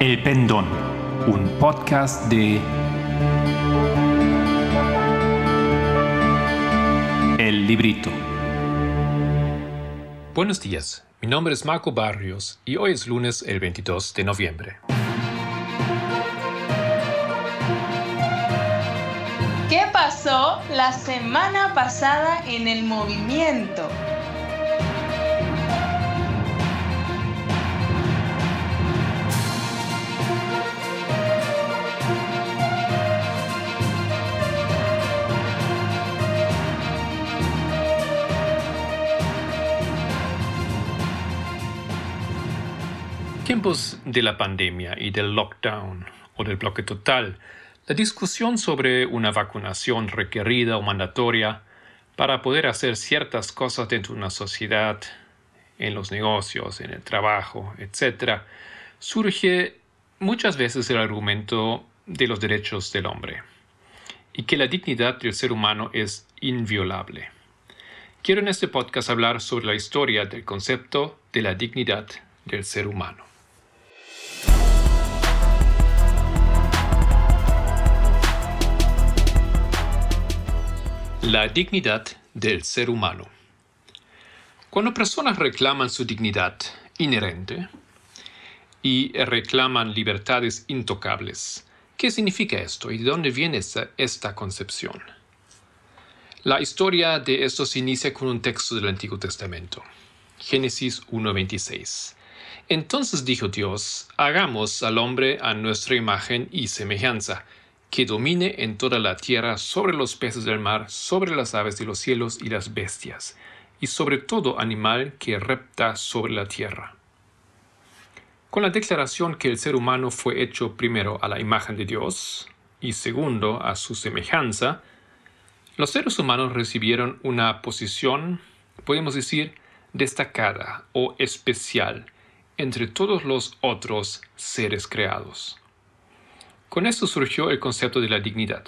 El Pendón, un podcast de El Librito. Buenos días, mi nombre es Marco Barrios y hoy es lunes el 22 de noviembre. ¿Qué pasó la semana pasada en el movimiento? Tiempos de la pandemia y del lockdown o del bloque total, la discusión sobre una vacunación requerida o mandatoria para poder hacer ciertas cosas dentro de una sociedad, en los negocios, en el trabajo, etc., surge muchas veces el argumento de los derechos del hombre y que la dignidad del ser humano es inviolable. Quiero en este podcast hablar sobre la historia del concepto de la dignidad del ser humano. La dignidad del ser humano. Cuando personas reclaman su dignidad inherente y reclaman libertades intocables, ¿qué significa esto y de dónde viene esta, concepción? La historia de esto se inicia con un texto del Antiguo Testamento, Génesis 1.26. Entonces dijo Dios, hagamos al hombre a nuestra imagen y semejanza que domine en toda la tierra sobre los peces del mar, sobre las aves de los cielos y las bestias, y sobre todo animal que repta sobre la tierra. Con la declaración que el ser humano fue hecho primero a la imagen de Dios y segundo a su semejanza, los seres humanos recibieron una posición, podemos decir, destacada o especial entre todos los otros seres creados. Con esto surgió el concepto de la dignidad.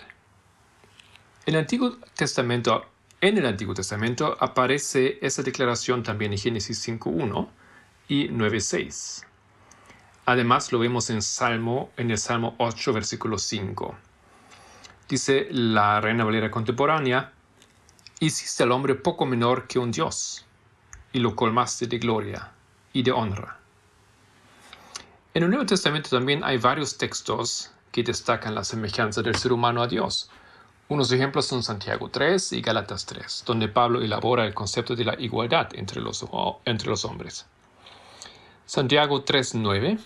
En el Antiguo Testamento, en el Antiguo Testamento aparece esa declaración también en Génesis 5.1 y 9.6. Además lo vemos en Salmo, en el Salmo 8, versículo 5. Dice la Reina Valera contemporánea, hiciste al hombre poco menor que un Dios, y lo colmaste de gloria y de honra. En el Nuevo Testamento también hay varios textos que destacan la semejanza del ser humano a Dios. Unos ejemplos son Santiago 3 y Galatas 3, donde Pablo elabora el concepto de la igualdad entre los, hombres. Santiago 3.9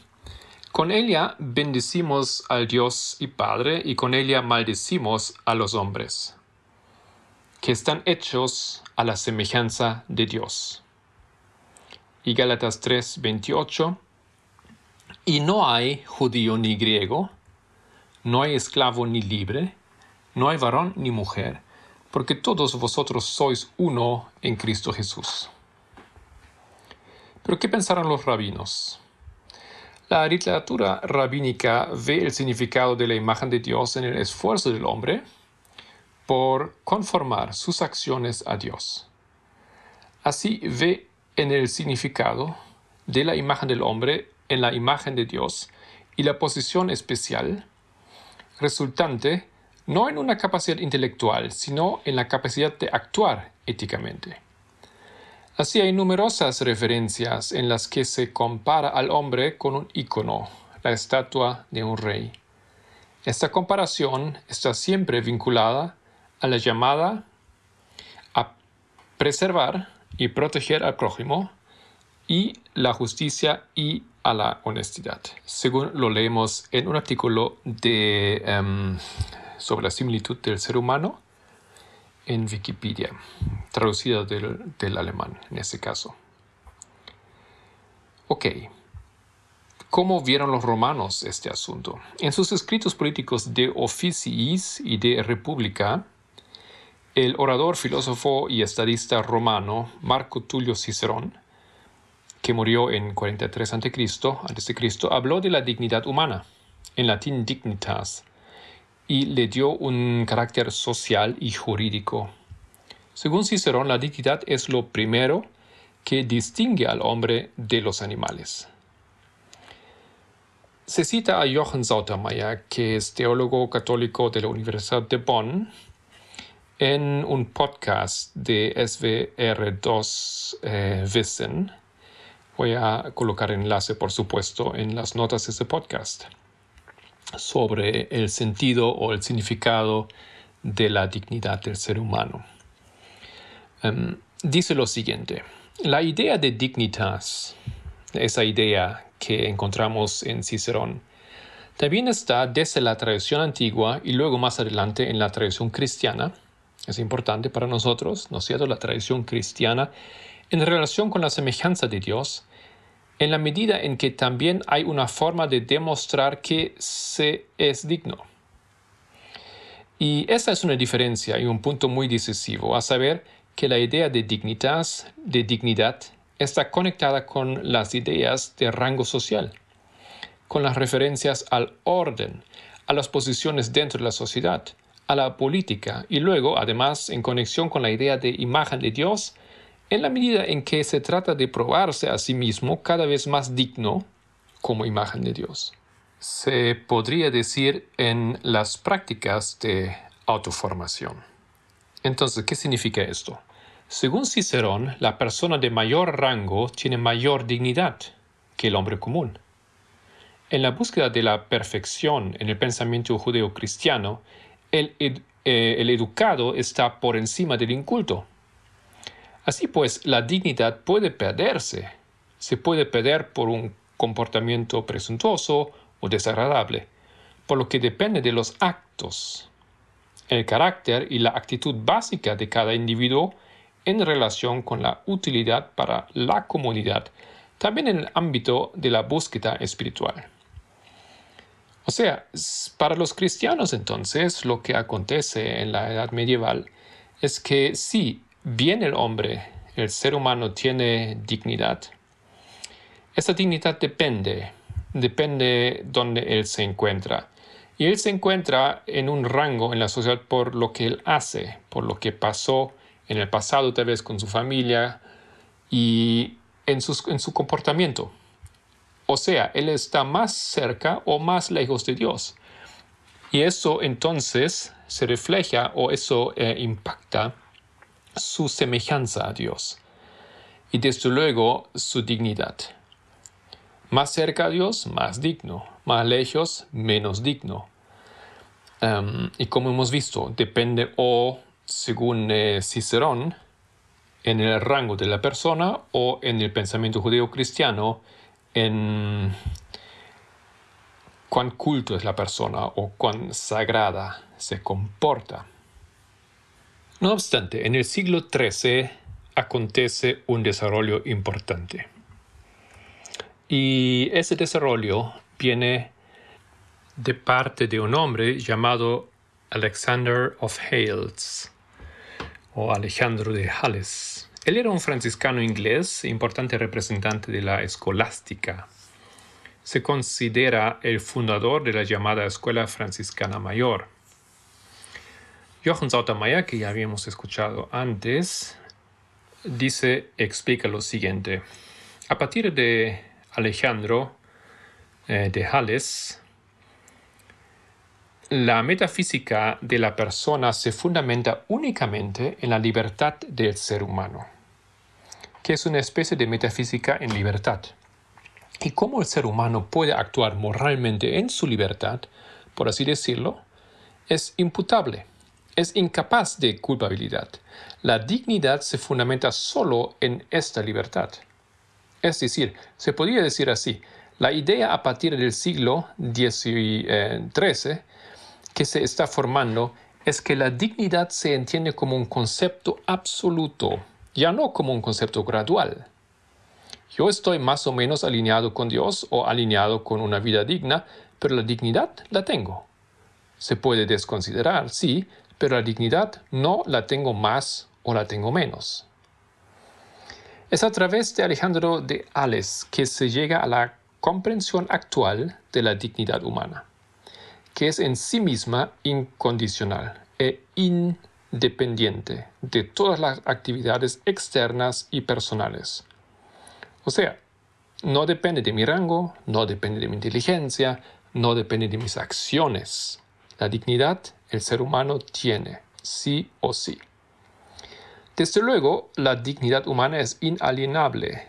Con ella bendecimos al Dios y Padre y con ella maldecimos a los hombres, que están hechos a la semejanza de Dios. Y Gálatas 3:28 Y no hay judío ni griego, no hay esclavo ni libre, no hay varón ni mujer, porque todos vosotros sois uno en Cristo Jesús. Pero ¿qué pensaron los rabinos? La literatura rabínica ve el significado de la imagen de Dios en el esfuerzo del hombre por conformar sus acciones a Dios. Así ve en el significado de la imagen del hombre en la imagen de Dios y la posición especial resultante no en una capacidad intelectual, sino en la capacidad de actuar éticamente. Así hay numerosas referencias en las que se compara al hombre con un ícono, la estatua de un rey. Esta comparación está siempre vinculada a la llamada a preservar y proteger al prójimo y la justicia y a la honestidad, según lo leemos en un artículo de, em, sobre la similitud del ser humano en Wikipedia, traducida del, del alemán en este caso. Ok, ¿Cómo vieron los romanos este asunto? En sus escritos políticos de Officiis y de República, el orador, filósofo y estadista romano Marco Tulio Cicerón que murió en 43 a.C., habló de la dignidad humana, en latín dignitas, y le dio un carácter social y jurídico. Según Cicerón, la dignidad es lo primero que distingue al hombre de los animales. Se cita a Johann Sautermeier, que es teólogo católico de la Universidad de Bonn, en un podcast de SVR2 eh, Wissen. Voy a colocar enlace, por supuesto, en las notas de este podcast sobre el sentido o el significado de la dignidad del ser humano. Em, dice lo siguiente, la idea de dignitas, esa idea que encontramos en Cicerón, también está desde la tradición antigua y luego más adelante en la tradición cristiana. Es importante para nosotros, ¿no es cierto?, la tradición cristiana en relación con la semejanza de Dios, en la medida en que también hay una forma de demostrar que se es digno. Y esa es una diferencia y un punto muy decisivo, a saber que la idea de dignidad, de dignidad está conectada con las ideas de rango social, con las referencias al orden, a las posiciones dentro de la sociedad, a la política y luego, además, en conexión con la idea de imagen de Dios, en la medida en que se trata de probarse a sí mismo cada vez más digno como imagen de Dios. Se podría decir en las prácticas de autoformación. Entonces, ¿qué significa esto? Según Cicerón, la persona de mayor rango tiene mayor dignidad que el hombre común. En la búsqueda de la perfección en el pensamiento judeo-cristiano, el, eh, el educado está por encima del inculto. Así pues, la dignidad puede perderse. Se puede perder por un comportamiento presuntuoso o desagradable, por lo que depende de los actos, el carácter y la actitud básica de cada individuo en relación con la utilidad para la comunidad, también en el ámbito de la búsqueda espiritual. O sea, para los cristianos entonces lo que acontece en la edad medieval es que si bien el hombre, el ser humano tiene dignidad, esa dignidad depende, depende donde él se encuentra. Y él se encuentra en un rango en la sociedad por lo que él hace, por lo que pasó en el pasado tal vez con su familia y en, en su comportamiento. O sea, él está más cerca o más lejos de Dios. Y eso entonces se refleja o eso eh, impacta su semejanza a Dios. Y desde luego su dignidad. Más cerca a Dios, más digno. Más lejos, menos digno. Em, y como hemos visto, depende o según eh, Cicerón, en el rango de la persona o en el pensamiento judeo-cristiano, en cuán culto es la persona o cuán sagrada se comporta. No obstante, en el siglo XIII acontece un desarrollo importante. Y ese desarrollo viene de parte de un hombre llamado Alexander of Hales o Alejandro de Hales. Él era un franciscano inglés, importante representante de la escolástica. Se considera el fundador de la llamada Escuela Franciscana Mayor. Johann Sautermeier, que ya habíamos escuchado antes, dice, explica lo siguiente. A partir de Alejandro eh, de Hales, la metafísica de la persona se fundamenta únicamente en la libertad del ser humano, que es una especie de metafísica en libertad. Y cómo el ser humano puede actuar moralmente en su libertad, por así decirlo, es imputable, es incapaz de culpabilidad. La dignidad se fundamenta solo en esta libertad. Es decir, se podría decir así, la idea a partir del siglo XIII que se está formando es que la dignidad se entiende como un concepto absoluto, ya no como un concepto gradual. Yo estoy más o menos alineado con Dios o alineado con una vida digna, pero la dignidad la tengo. Se puede desconsiderar, sí, pero la dignidad no la tengo más o la tengo menos. Es a través de Alejandro de Ales que se llega a la comprensión actual de la dignidad humana que es en sí misma incondicional e independiente de todas las actividades externas y personales. O sea, no depende de mi rango, no depende de mi inteligencia, no depende de mis acciones. La dignidad el ser humano tiene, sí o sí. Desde luego, la dignidad humana es inalienable.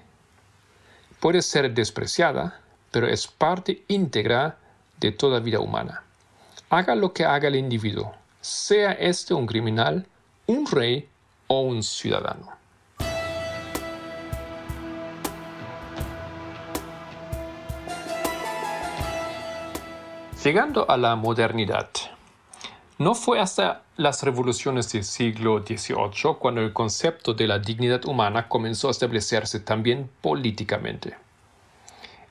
Puede ser despreciada, pero es parte íntegra de toda vida humana. Haga lo que haga el individuo, sea este un criminal, un rey o un ciudadano. Llegando a la modernidad, no fue hasta las revoluciones del siglo XVIII cuando el concepto de la dignidad humana comenzó a establecerse también políticamente.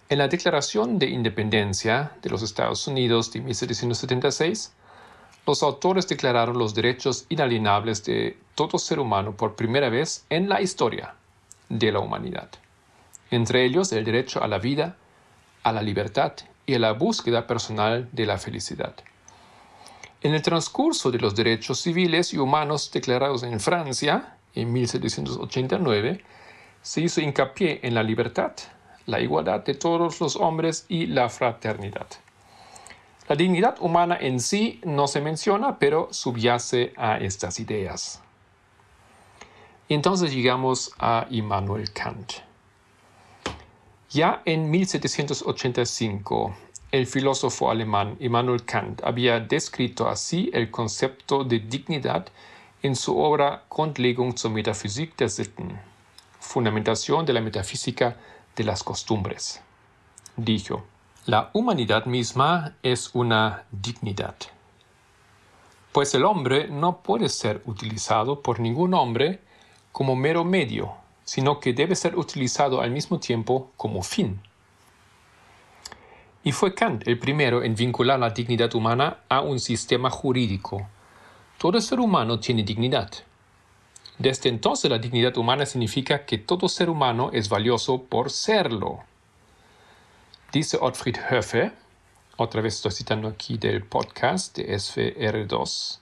En la Declaración de Independencia de los Estados Unidos de 1776, los autores declararon los derechos inalienables de todo ser humano por primera vez en la historia de la humanidad, entre ellos el derecho a la vida, a la libertad y a la búsqueda personal de la felicidad. En el transcurso de los derechos civiles y humanos declarados en Francia en 1789, se hizo hincapié en la libertad, la igualdad de todos los hombres y la fraternidad. La dignidad humana en sí no se menciona, pero subyace a estas ideas. entonces llegamos a Immanuel Kant. Ya en 1785, el filósofo alemán Immanuel Kant había descrito así el concepto de dignidad en su obra Grundlegung zur Metaphysik der Sitten, fundamentación de la metafísica de las costumbres. Dijo, la humanidad misma es una dignidad, pues el hombre no puede ser utilizado por ningún hombre como mero medio sino que debe ser utilizado al mismo tiempo como fin. Y fue Kant el primero en vincular la dignidad humana a un sistema jurídico. Todo ser humano tiene dignidad. Desde entonces la dignidad humana significa que todo ser humano es valioso por serlo. Dice Otfried Höfe, otra vez estoy citando aquí del podcast de SVR2,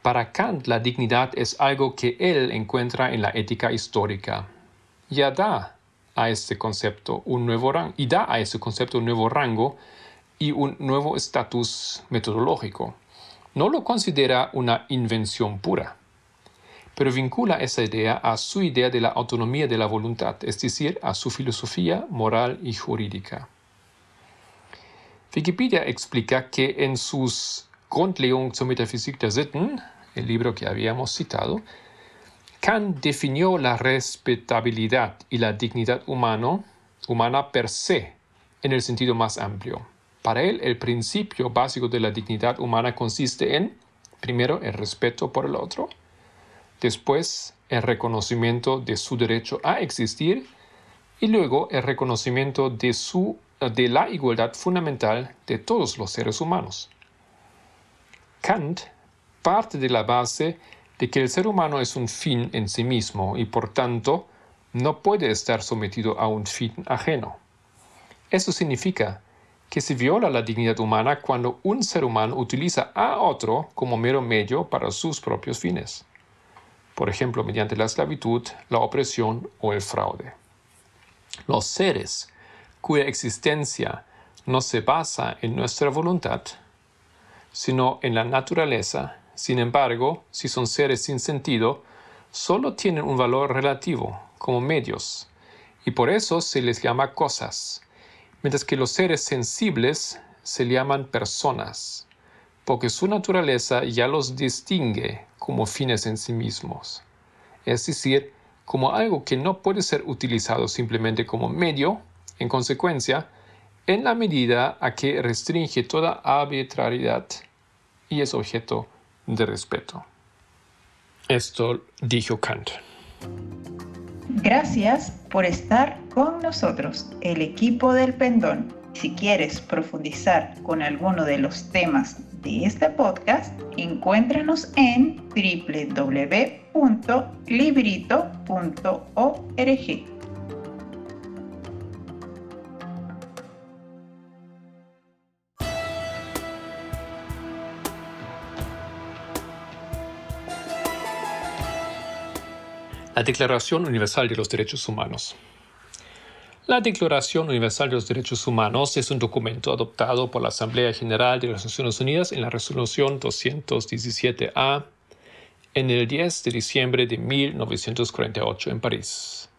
para Kant la dignidad es algo que él encuentra en la ética histórica. Ya da a este concepto un nuevo rango, y da a ese concepto un nuevo rango y un nuevo estatus metodológico. No lo considera una invención pura, pero vincula esa idea a su idea de la autonomía de la voluntad, es decir, a su filosofía moral y jurídica. Wikipedia explica que en sus Grundlegung zur Metaphysik der Sitten, el libro que habíamos citado, Kant definió la respetabilidad y la dignidad humano, humana per se en el sentido más amplio. Para él, el principio básico de la dignidad humana consiste en, primero, el respeto por el otro, después, el reconocimiento de su derecho a existir y luego el reconocimiento de, su, de la igualdad fundamental de todos los seres humanos. Kant parte de la base de que el ser humano es un fin en sí mismo y por tanto no puede estar sometido a un fin ajeno. Eso significa que se viola la dignidad humana cuando un ser humano utiliza a otro como mero medio para sus propios fines, por ejemplo mediante la esclavitud, la opresión o el fraude. Los seres cuya existencia no se basa en nuestra voluntad sino en la naturaleza. Sin embargo, si son seres sin sentido, solo tienen un valor relativo, como medios, y por eso se les llama cosas, mientras que los seres sensibles se llaman personas, porque su naturaleza ya los distingue como fines en sí mismos, es decir, como algo que no puede ser utilizado simplemente como medio, en consecuencia, en la medida a que restringe toda arbitrariedad y es objeto de respeto. Esto dijo Kant. Gracias por estar con nosotros, el equipo del Pendón. Si quieres profundizar con alguno de los temas de este podcast, encuéntranos en www.librito.org. La Declaración Universal de los Derechos Humanos. La Declaración Universal de los Derechos Humanos es un documento adoptado por la Asamblea General de las Naciones Unidas en la Resolución 217A en el 10 de diciembre de 1948 en París,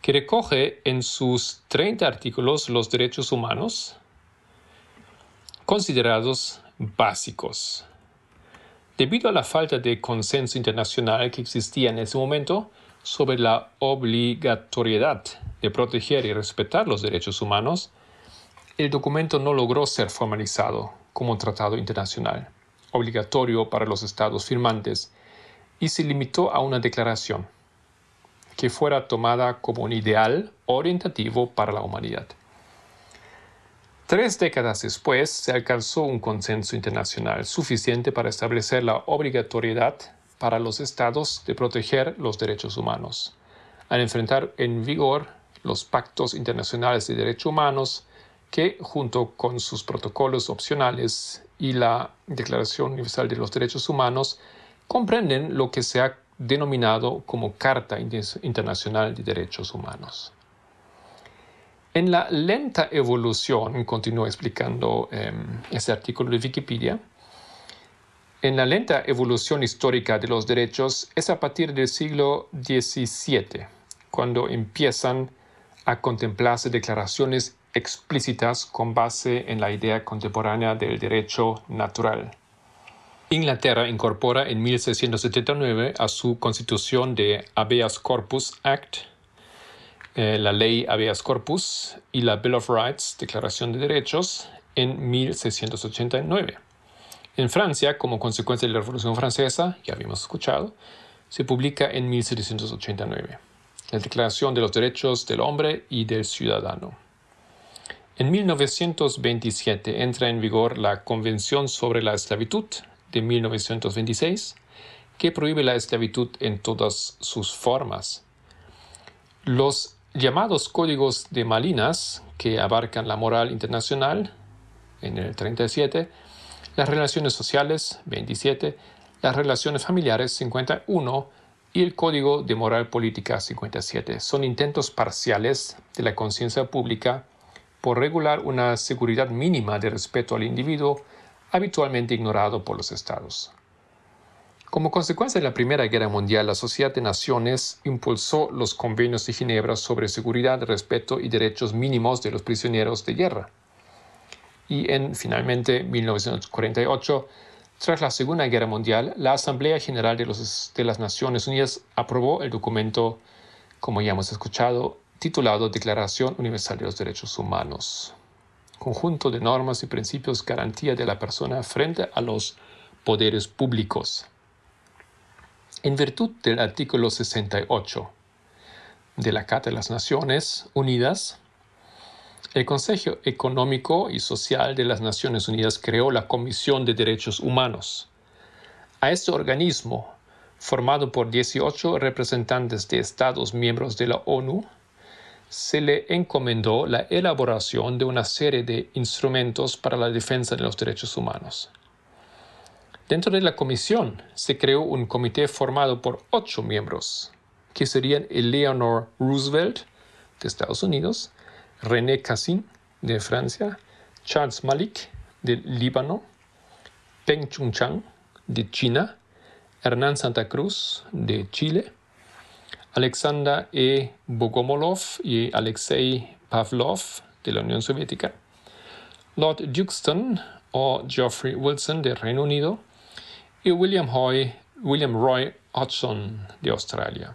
que recoge en sus 30 artículos los derechos humanos considerados básicos. Debido a la falta de consenso internacional que existía en ese momento sobre la obligatoriedad de proteger y respetar los derechos humanos, el documento no logró ser formalizado como un tratado internacional, obligatorio para los estados firmantes, y se limitó a una declaración que fuera tomada como un ideal orientativo para la humanidad. Tres décadas después se alcanzó un consenso internacional suficiente para establecer la obligatoriedad para los estados de proteger los derechos humanos, al enfrentar en vigor los pactos internacionales de derechos humanos que, junto con sus protocolos opcionales y la Declaración Universal de los Derechos Humanos, comprenden lo que se ha denominado como Carta Internacional de Derechos Humanos. En la lenta evolución, continúa explicando em, este artículo de Wikipedia, en la lenta evolución histórica de los derechos es a partir del siglo XVII, cuando empiezan a contemplarse declaraciones explícitas con base en la idea contemporánea del derecho natural. Inglaterra incorpora en 1679 a su constitución de Habeas Corpus Act eh, la ley Habeas Corpus y la Bill of Rights, Declaración de Derechos, en 1689. En Francia, como consecuencia de la Revolución Francesa, ya habíamos escuchado, se publica en 1789 la Declaración de los Derechos del Hombre y del Ciudadano. En 1927 entra en vigor la Convención sobre la Esclavitud de 1926, que prohíbe la esclavitud en todas sus formas. Los llamados códigos de Malinas, que abarcan la moral internacional, en el 37, las relaciones sociales, 27, las relaciones familiares, 51, y el Código de Moral Política 57. Son intentos parciales de la conciencia pública por regular una seguridad mínima de respeto al individuo habitualmente ignorado por los estados. Como consecuencia de la Primera Guerra Mundial, la Sociedad de Naciones impulsó los convenios de Ginebra sobre seguridad, respeto y derechos mínimos de los prisioneros de guerra. Y en finalmente 1948, tras la Segunda Guerra Mundial, la Asamblea General de, de las Naciones Unidas aprobó el documento, como ya hemos escuchado, titulado Declaración Universal de los Derechos Humanos, conjunto de normas y principios garantía de la persona frente a los poderes públicos. En virtud del artículo 68 de la Carta de las Naciones Unidas, el Consejo Económico y Social de las Naciones Unidas creó la Comisión de Derechos Humanos. A este organismo, formado por 18 representantes de Estados miembros de la ONU, se le encomendó la elaboración de una serie de instrumentos para la defensa de los derechos humanos. Dentro de la comisión se creó un comité formado por ocho miembros, que serían Eleanor Roosevelt de Estados Unidos, René Cassin de Francia, Charles Malik de Líbano, Peng Chungchang de China, Hernán Santa Cruz de Chile, Alexander E. Bogomolov y Alexei Pavlov de la Unión Soviética, Lord Duxton o Geoffrey Wilson de Reino Unido, y William, William Roy Hodgson de Australia.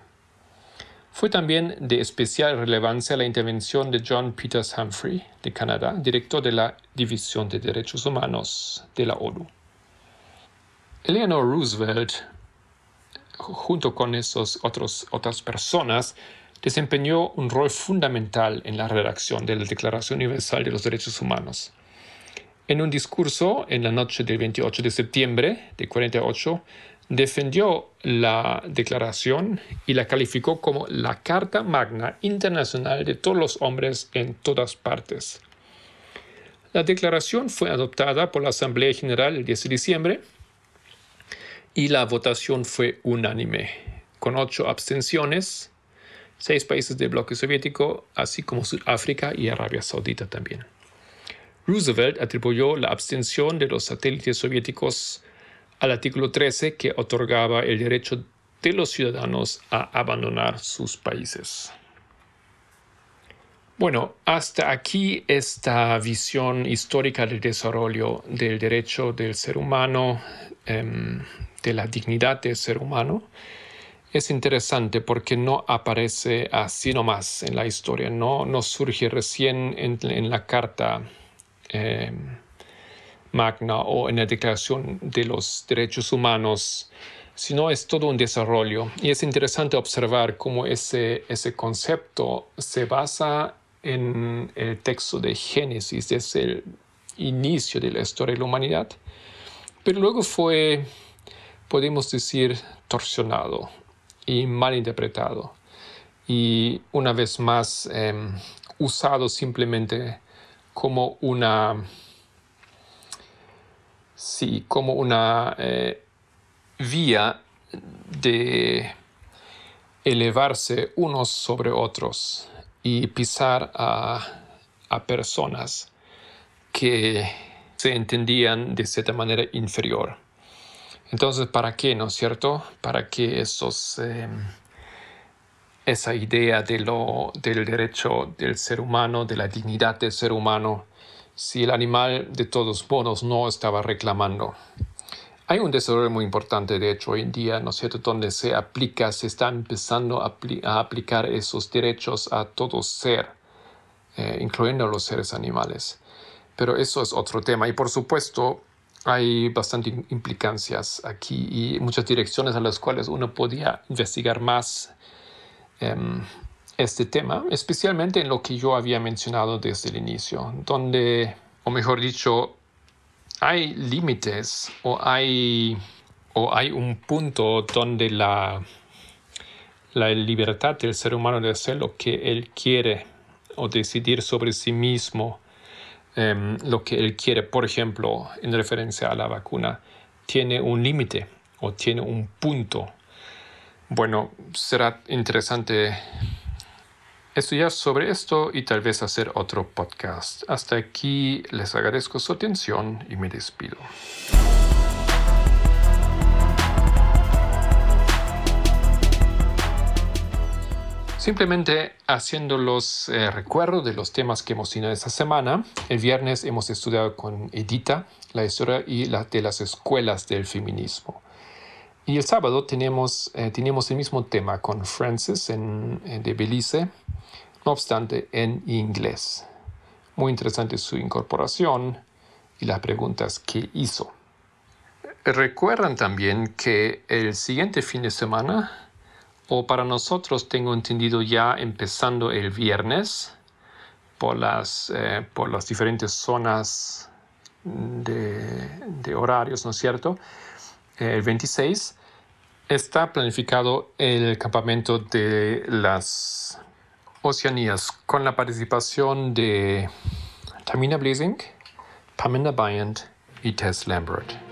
Fue también de especial relevancia la intervención de John Peters Humphrey de Canadá, director de la División de Derechos Humanos de la ONU. Eleanor Roosevelt, junto con esas otras personas, desempeñó un rol fundamental en la redacción de la Declaración Universal de los Derechos Humanos. En un discurso en la noche del 28 de septiembre de 48, defendió la declaración y la calificó como la Carta Magna Internacional de todos los hombres en todas partes. La declaración fue adoptada por la Asamblea General el 10 de diciembre y la votación fue unánime, con ocho abstenciones seis países del bloque soviético, así como Sudáfrica y Arabia Saudita también. Roosevelt atribuyó la abstención de los satélites soviéticos al artículo 13 que otorgaba el derecho de los ciudadanos a abandonar sus países. Bueno, hasta aquí esta visión histórica del desarrollo del derecho del ser humano, em, de la dignidad del ser humano. Es interesante porque no aparece así nomás en la historia, no, no surge recién en, la Carta em, Magna o en la Declaración de los Derechos Humanos sino es todo un desarrollo. Y es interesante observar cómo ese, ese concepto se basa en el texto de Génesis, desde el inicio de la historia de la humanidad, pero luego fue, podemos decir, torsionado y mal interpretado. Y una vez más em, usado simplemente como una, sí, como una eh, vía de elevarse unos sobre otros y pisar a, personas que se entendían de cierta manera inferior. Entonces, ¿para qué, no es cierto? Para que esos, em, esa idea de lo, del derecho del ser humano, de la dignidad del ser humano, si el animal de todos modos no estaba reclamando. Hay un desarrollo muy importante, de hecho, hoy en día, ¿no es cierto?, donde se aplica, se está empezando a, aplicar esos derechos a todo ser, eh, incluyendo los seres animales. Pero eso es otro tema. Y por supuesto, hay bastante implicancias aquí y muchas direcciones a las cuales uno podía investigar más em, este tema, especialmente en lo que yo había mencionado desde el inicio, donde, o mejor dicho, hay límites o hay, o hay un punto donde la, la libertad del ser humano de hacer lo que él quiere o decidir sobre sí mismo em, lo que él quiere, por ejemplo, en referencia a la vacuna, tiene un límite o tiene un punto. Bueno, será interesante estudiar sobre esto y tal vez hacer otro podcast. Hasta aquí les agradezco su atención y me despido. Simplemente haciendo los eh, recuerdos de los temas que hemos tenido esta semana. El viernes hemos estudiado con Edita la historia y la de las escuelas del feminismo. Y el sábado tenemos, eh, tenemos el mismo tema con Francis en, de Belice, no obstante en inglés. Muy interesante su incorporación y las preguntas que hizo. Recuerdan también que el siguiente fin de semana, o para nosotros tengo entendido ya empezando el viernes, por las, eh, por las diferentes zonas de, de, horarios, ¿no es cierto? El 26 está planificado el campamento de las Oceanías con la participación de Tamina Blazing, Pamela Bryant y Tess Lambert.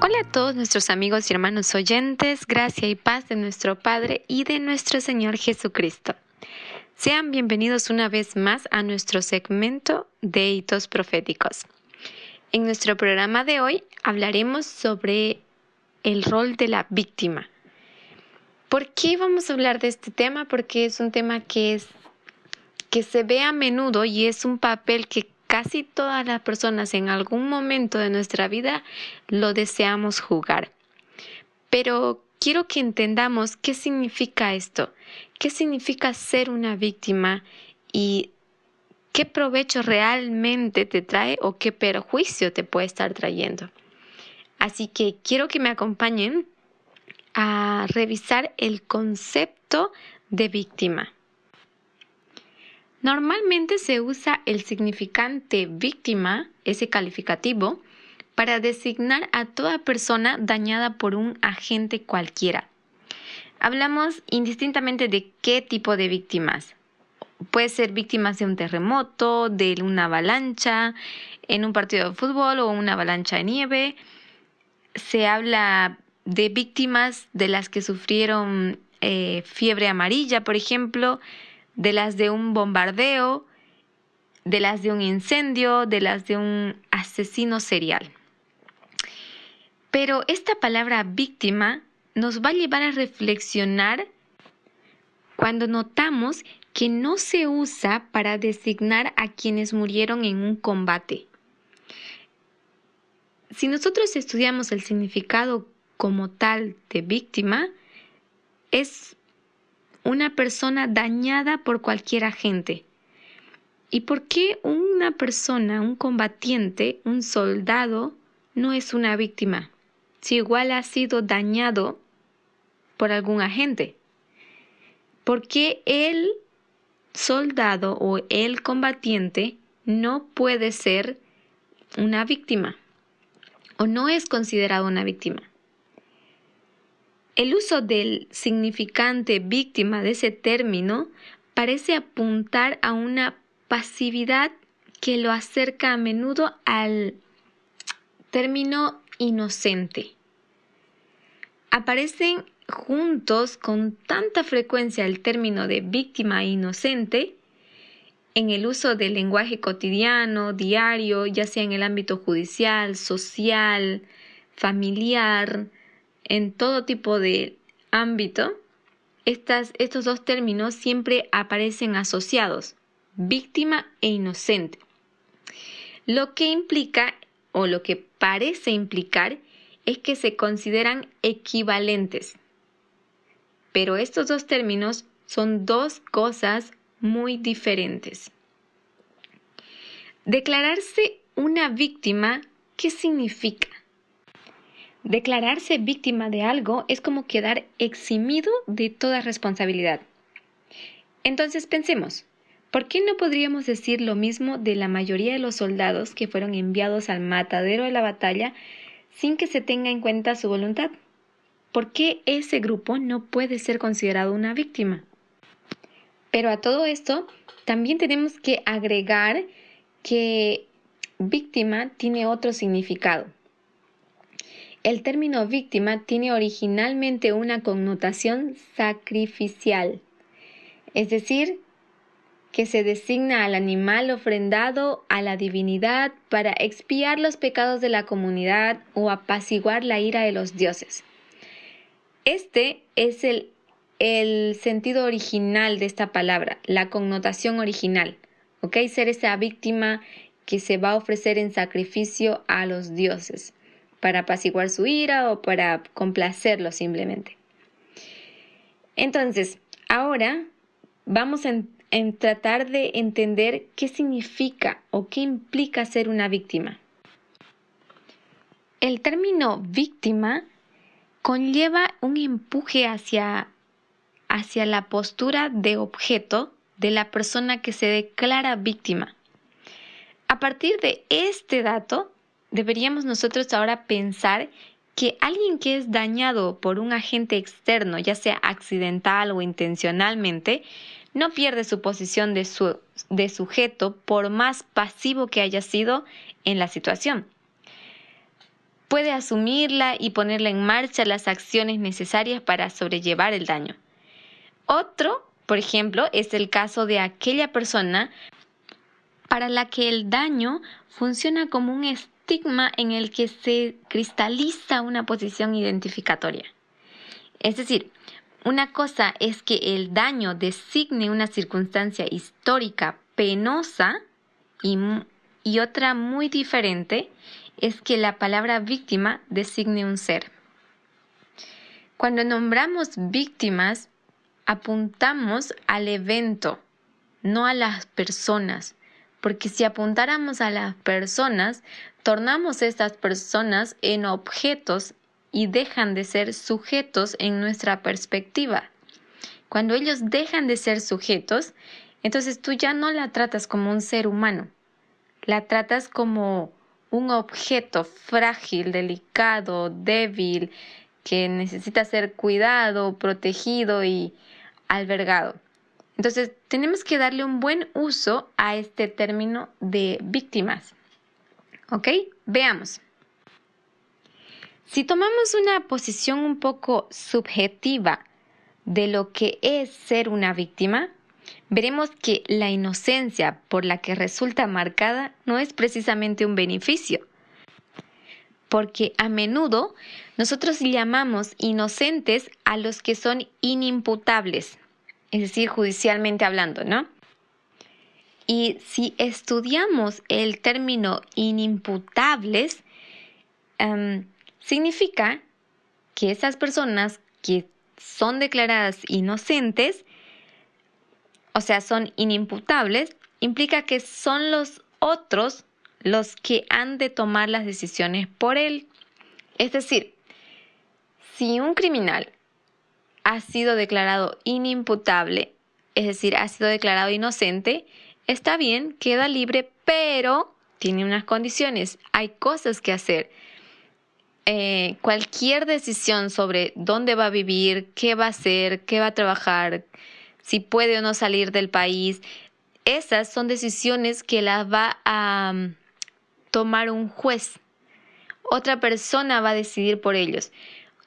Hola a todos nuestros amigos y hermanos oyentes, gracia y paz de nuestro Padre y de nuestro Señor Jesucristo. Sean bienvenidos una vez más a nuestro segmento de hitos proféticos. En nuestro programa de hoy hablaremos sobre el rol de la víctima ¿Por qué vamos a hablar de este tema? Porque es un tema que, es, que se ve a menudo y es un papel que casi todas las personas en algún momento de nuestra vida lo deseamos jugar. Pero, quiero que entendamos qué significa esto, qué significa ser una víctima y qué provecho realmente te trae o qué perjuicio te puede estar trayendo. Así que quiero que me acompañen a revisar el concepto de víctima. Normalmente se usa el significante víctima, ese calificativo, para designar a toda persona dañada por un agente cualquiera. Hablamos indistintamente de qué tipo de víctimas. Puede ser víctimas de un terremoto, de una avalancha, en un partido de fútbol o una avalancha de nieve. Se habla de víctimas de las que sufrieron eh, fiebre amarilla, por ejemplo, de las de un bombardeo, de las de un incendio, de las de un asesino serial. Pero esta palabra víctima nos va a llevar a reflexionar cuando notamos que no se usa para designar a quienes murieron en un combate. Si nosotros estudiamos el significado como tal de víctima, es una persona dañada por cualquier agente. ¿Y por qué una persona, un combatiente, un soldado, no es una víctima? Si igual ha sido dañado por algún agente. ¿Por qué el soldado o el combatiente no puede ser una víctima o no es considerado una víctima? El uso del significante víctima de ese término parece apuntar a una pasividad que lo acerca a menudo al término inocente. Aparecen juntos con tanta frecuencia el término de víctima inocente en el uso del lenguaje cotidiano, diario, ya sea en el ámbito judicial, social, familiar, en todo tipo de ámbito, estos dos términos siempre aparecen asociados, víctima e inocente. Lo que implica o lo que parece implicar es que se consideran equivalentes. Pero estos dos términos son dos cosas muy diferentes. Declararse una víctima, ¿qué significa? Declararse víctima de algo es como quedar eximido de toda responsabilidad. Entonces pensemos, ¿por qué no podríamos decir lo mismo de la mayoría de los soldados que fueron enviados al matadero de la batalla sin que se tenga en cuenta su voluntad? ¿Por qué ese grupo no puede ser considerado una víctima? Pero a todo esto también tenemos que agregar que víctima tiene otro significado. El término víctima tiene originalmente una connotación sacrificial, es decir, que se designa al animal ofrendado a la divinidad para expiar los pecados de la comunidad o apaciguar la ira de los dioses. Este es el, el sentido original de esta palabra, la connotación original, ¿ok? Ser esa víctima que se va a ofrecer en sacrificio a los dioses para apaciguar su ira o para complacerlo simplemente. Entonces, ahora vamos a tratar de entender qué significa o qué implica ser una víctima. El término víctima conlleva un empuje hacia, hacia la postura de objeto de la persona que se declara víctima. A partir de este dato, deberíamos nosotros ahora pensar que alguien que es dañado por un agente externo, ya sea accidental o intencionalmente, no pierde su posición de, de sujeto por más pasivo que haya sido en la situación. Puede asumirla y ponerla en marcha las acciones necesarias para sobrellevar el daño. Otro, por ejemplo, es el caso de aquella persona para la que el daño funciona como un en el que se cristaliza una posición identificatoria. Es decir, una cosa es que el daño designe una circunstancia histórica penosa y, y, otra muy diferente es que la palabra víctima designe un ser. Cuando nombramos víctimas, apuntamos al evento, no a las personas, porque si apuntáramos a las personas, tornamos estas personas en objetos y dejan de ser sujetos en nuestra perspectiva. Cuando ellos dejan de ser sujetos, entonces tú ya no la tratas como un ser humano, la tratas como un objeto frágil, delicado, débil, que necesita ser cuidado, protegido y albergado. Entonces, tenemos que darle un buen uso a este término de víctimas. ¿Ok? Veamos. Si tomamos una posición un poco subjetiva de lo que es ser una víctima, veremos que la inocencia por la que resulta marcada no es precisamente un beneficio, porque a menudo nosotros llamamos inocentes a los que son inimputables, es decir, judicialmente hablando, ¿no? Y si estudiamos el término inimputables, em, significa que esas personas que son declaradas inocentes, o sea, son inimputables, implica que son los otros los que han de tomar las decisiones por él. Es decir, si un criminal ha sido declarado inimputable, es decir, ha sido declarado inocente, está bien, queda libre, pero tiene unas condiciones, hay cosas que hacer. Eh, cualquier decisión sobre dónde va a vivir, qué va a hacer, qué va a trabajar, si puede o no salir del país, esas son decisiones que las va a mm, tomar un juez. Otra persona va a decidir por ellos.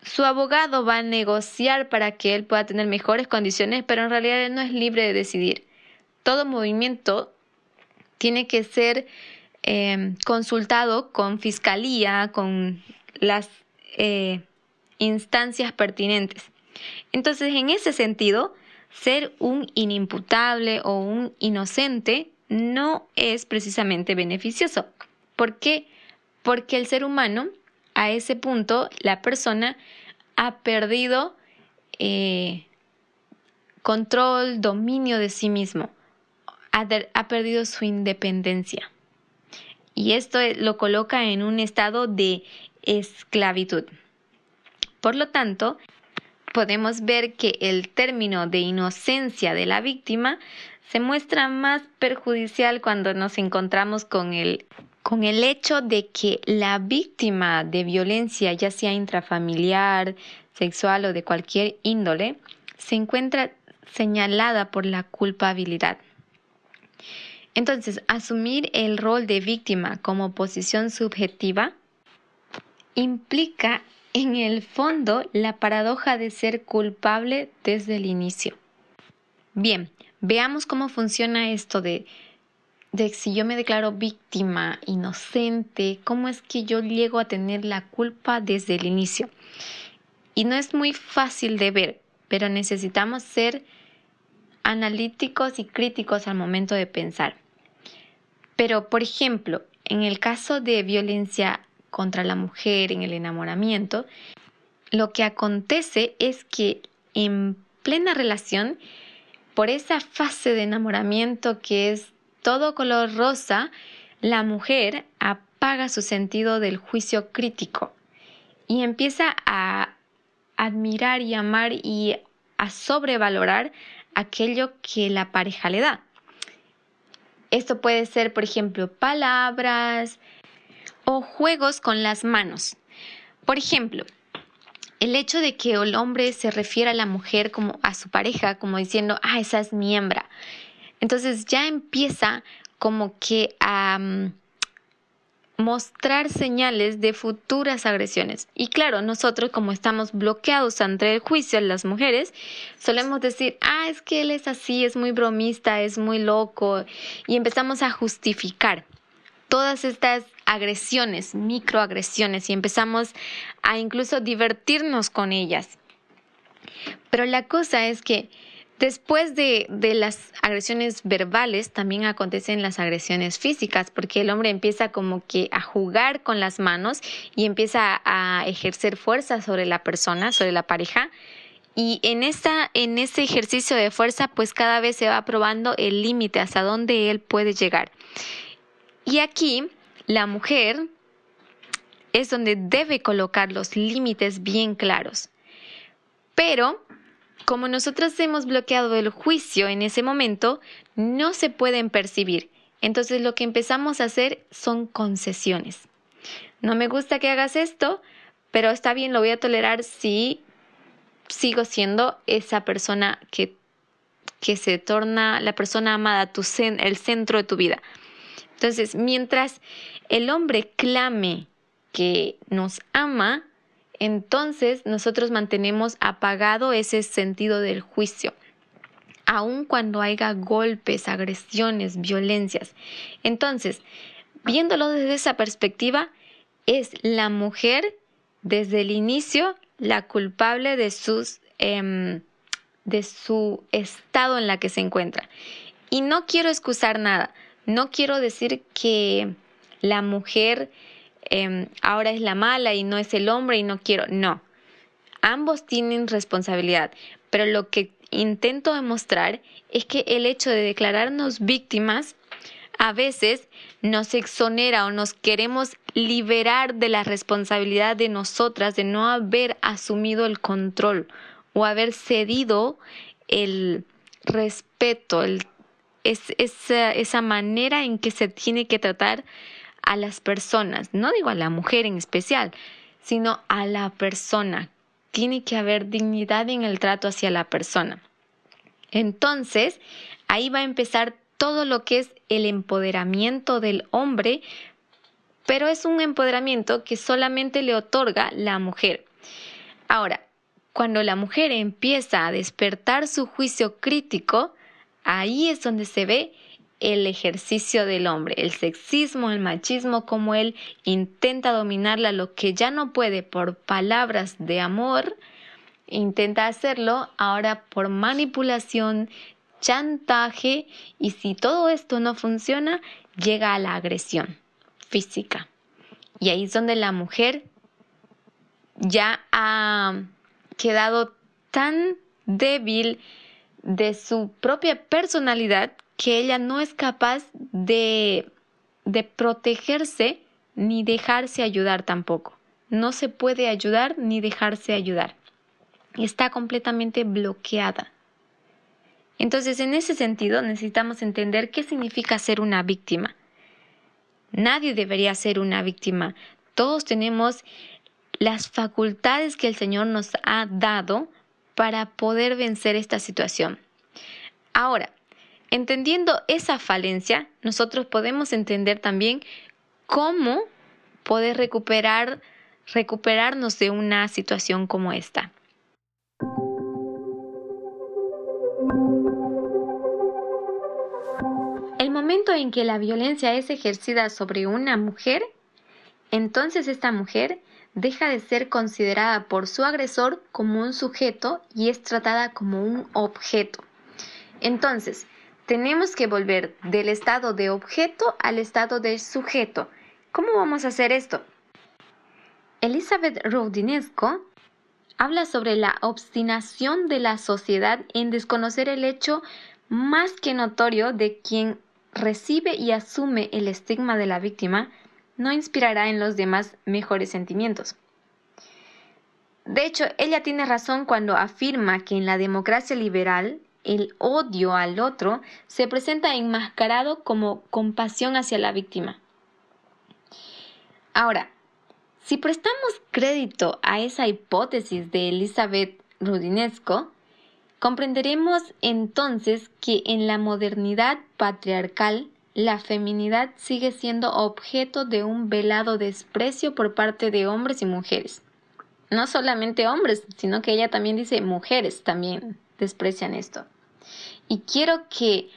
Su abogado va a negociar para que él pueda tener mejores condiciones, pero en realidad él no es libre de decidir. Todo movimiento tiene que ser eh, consultado con fiscalía, con las eh, instancias pertinentes. Entonces, en ese sentido, ser un inimputable o un inocente no es precisamente beneficioso. ¿Por qué? Porque el ser humano, a ese punto, la persona ha perdido eh, control, dominio de sí mismo, ha perdido su independencia. Y esto lo coloca en un estado de esclavitud. Por lo tanto, podemos ver que el término de inocencia de la víctima se muestra más perjudicial cuando nos encontramos con el, con el hecho de que la víctima de violencia, ya sea intrafamiliar, sexual o de cualquier índole, se encuentra señalada por la culpabilidad. Entonces, asumir el rol de víctima como posición subjetiva implica en el fondo la paradoja de ser culpable desde el inicio. Bien, veamos cómo funciona esto de, de si yo me declaro víctima, inocente, cómo es que yo llego a tener la culpa desde el inicio. Y no es muy fácil de ver, pero necesitamos ser analíticos y críticos al momento de pensar. Pero, por ejemplo, en el caso de violencia contra la mujer en el enamoramiento, lo que acontece es que en plena relación, por esa fase de enamoramiento que es todo color rosa, la mujer apaga su sentido del juicio crítico y empieza a admirar y amar y a sobrevalorar aquello que la pareja le da. Esto puede ser, por ejemplo, palabras, o juegos con las manos. Por ejemplo, el hecho de que el hombre se refiera a la mujer como a su pareja, como diciendo, ah, esa es mi hembra. Entonces ya empieza como que a mm, mostrar señales de futuras agresiones. Y claro, nosotros como estamos bloqueados ante el juicio, las mujeres, solemos decir, ah, es que él es así, es muy bromista, es muy loco, y empezamos a justificar todas estas agresiones, microagresiones, y empezamos a incluso divertirnos con ellas. Pero la cosa es que Después de, las agresiones verbales, también acontecen las agresiones físicas, porque el hombre empieza como que a jugar con las manos y empieza a ejercer fuerza sobre la persona, sobre la pareja. Y en, esta, en ese ejercicio de fuerza, pues cada vez se va probando el límite hasta dónde él puede llegar. Y aquí la mujer es donde debe colocar los límites bien claros. Pero como nosotros hemos bloqueado el juicio en ese momento, no se pueden percibir. Entonces lo que empezamos a hacer son concesiones. No me gusta que hagas esto, pero está bien, lo voy a tolerar si sigo siendo esa persona que, que se torna la persona amada, tu el centro de tu vida. Entonces, mientras el hombre clame que nos ama, entonces nosotros mantenemos apagado ese sentido del juicio, aun cuando haya golpes, agresiones, violencias. Entonces, viéndolo desde esa perspectiva, es la mujer desde el inicio la culpable de, em, de su estado en la que se encuentra. Y no quiero excusar nada, no quiero decir que la mujer Em, ahora es la mala y no es el hombre y no quiero. No, ambos tienen responsabilidad, pero lo que intento demostrar es que el hecho de declararnos víctimas a veces nos exonera o nos queremos liberar de la responsabilidad de nosotras de no haber asumido el control o haber cedido el respeto, esa manera en que se tiene que tratar a las personas, no digo a la mujer en especial, sino a la persona. Tiene que haber dignidad en el trato hacia la persona. Entonces, ahí va a empezar todo lo que es el empoderamiento del hombre, pero es un empoderamiento que solamente le otorga la mujer. Ahora, cuando la mujer empieza a despertar su juicio crítico, ahí es donde se ve el ejercicio del hombre, el sexismo, el machismo, como él intenta dominarla, lo que ya no puede por palabras de amor, intenta hacerlo ahora por manipulación, chantaje y si todo esto no funciona, llega a la agresión física. Y ahí es donde la mujer ya ha quedado tan débil de su propia personalidad que ella no es capaz de, de protegerse ni dejarse ayudar tampoco. No se puede ayudar ni dejarse ayudar. Está completamente bloqueada. Entonces, en ese sentido, necesitamos entender qué significa ser una víctima. Nadie debería ser una víctima. Todos tenemos las facultades que el Señor nos ha dado para poder vencer esta situación. Ahora, Entendiendo esa falencia, nosotros podemos entender también cómo poder recuperar, recuperarnos de una situación como esta. El momento en que la violencia es ejercida sobre una mujer, entonces esta mujer deja de ser considerada por su agresor como un sujeto y es tratada como un objeto. Entonces, tenemos que volver del estado de objeto al estado de sujeto. ¿Cómo vamos a hacer esto? Elizabeth Rodinesco habla sobre la obstinación de la sociedad en desconocer el hecho más que notorio de quien recibe y asume el estigma de la víctima no inspirará en los demás mejores sentimientos. De hecho, ella tiene razón cuando afirma que en la democracia liberal el odio al otro se presenta enmascarado como compasión hacia la víctima. Ahora, si prestamos crédito a esa hipótesis de Elizabeth Rudinesco, comprenderemos entonces que en la modernidad patriarcal la feminidad sigue siendo objeto de un velado desprecio por parte de hombres y mujeres. No solamente hombres, sino que ella también dice mujeres también desprecian esto. Y quiero que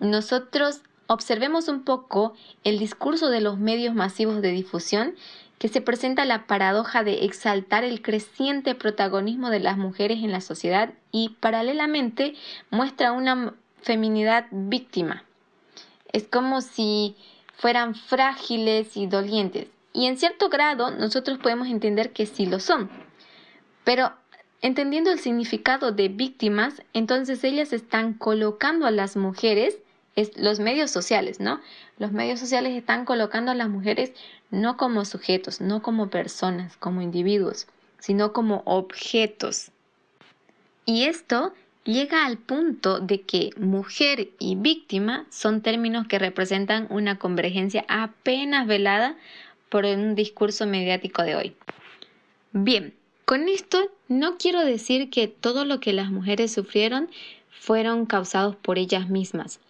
nosotros observemos un poco el discurso de los medios masivos de difusión que se presenta la paradoja de exaltar el creciente protagonismo de las mujeres en la sociedad y paralelamente muestra una feminidad víctima. Es como si fueran frágiles y dolientes. Y en cierto grado nosotros podemos entender que sí lo son. Pero entendiendo el significado de víctimas, entonces ellas están colocando a las mujeres, es, los medios sociales, ¿no? Los medios sociales están colocando a las mujeres no como sujetos, no como personas, como individuos, sino como objetos. Y esto llega al punto de que mujer y víctima son términos que representan una convergencia apenas velada por un discurso mediático de hoy. Bien, con esto no quiero decir que todo lo que las mujeres sufrieron fueron causados por ellas mismas.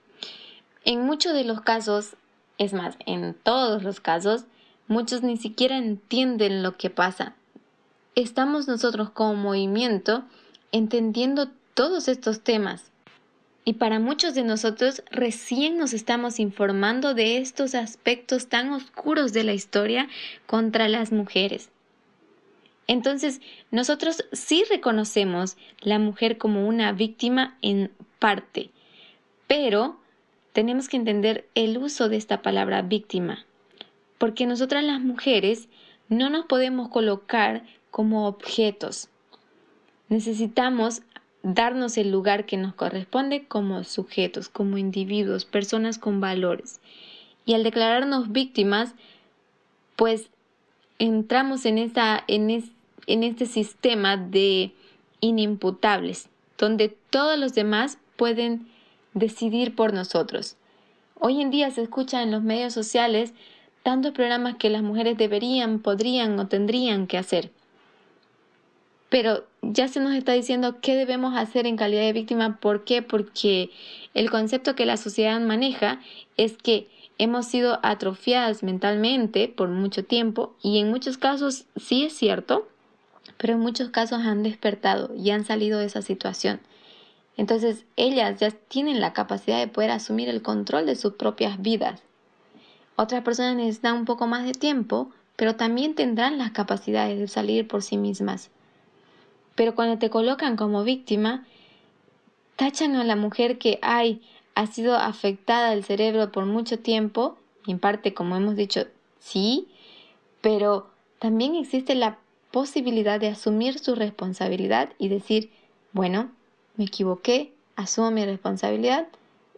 En muchos de los casos, es más, en todos los casos, muchos ni siquiera entienden lo que pasa. Estamos nosotros como movimiento entendiendo todos estos temas. Y para muchos de nosotros recién nos estamos informando de estos aspectos tan oscuros de la historia contra las mujeres. Entonces, nosotros sí reconocemos la mujer como una víctima en parte, pero tenemos que entender el uso de esta palabra víctima, porque nosotras las mujeres no nos podemos colocar como objetos. Necesitamos darnos el lugar que nos corresponde como sujetos, como individuos, personas con valores. Y al declararnos víctimas, pues entramos en, esta, en, en este sistema de inimputables, donde todos los demás pueden decidir por nosotros. Hoy en día se escucha en los medios sociales tantos programas que las mujeres deberían, podrían o tendrían que hacer. Pero ya se nos está diciendo qué debemos hacer en calidad de víctima. ¿Por qué? Porque el concepto que la sociedad maneja es que hemos sido atrofiadas mentalmente por mucho tiempo y en muchos casos sí es cierto, pero en muchos casos han despertado y han salido de esa situación. Entonces ellas ya tienen la capacidad de poder asumir el control de sus propias vidas. Otras personas necesitan un poco más de tiempo, pero también tendrán las capacidades de salir por sí mismas. Pero cuando te colocan como víctima, tachan a la mujer que hay, ha sido afectada el cerebro por mucho tiempo, y en parte, como hemos dicho, sí, pero también existe la posibilidad de asumir su responsabilidad y decir, bueno, me equivoqué, asumo mi responsabilidad,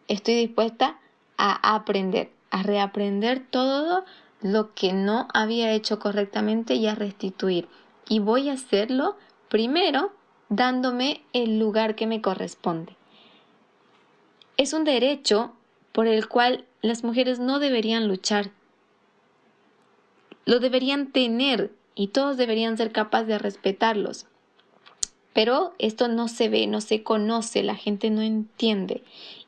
estoy dispuesta a aprender, a reaprender todo lo que no había hecho correctamente y a restituir. Y voy a hacerlo primero dándome el lugar que me corresponde. Es un derecho por el cual las mujeres no deberían luchar. Lo deberían tener y todos deberían ser capaces de respetarlos. Pero esto no se ve, no se conoce, la gente no entiende.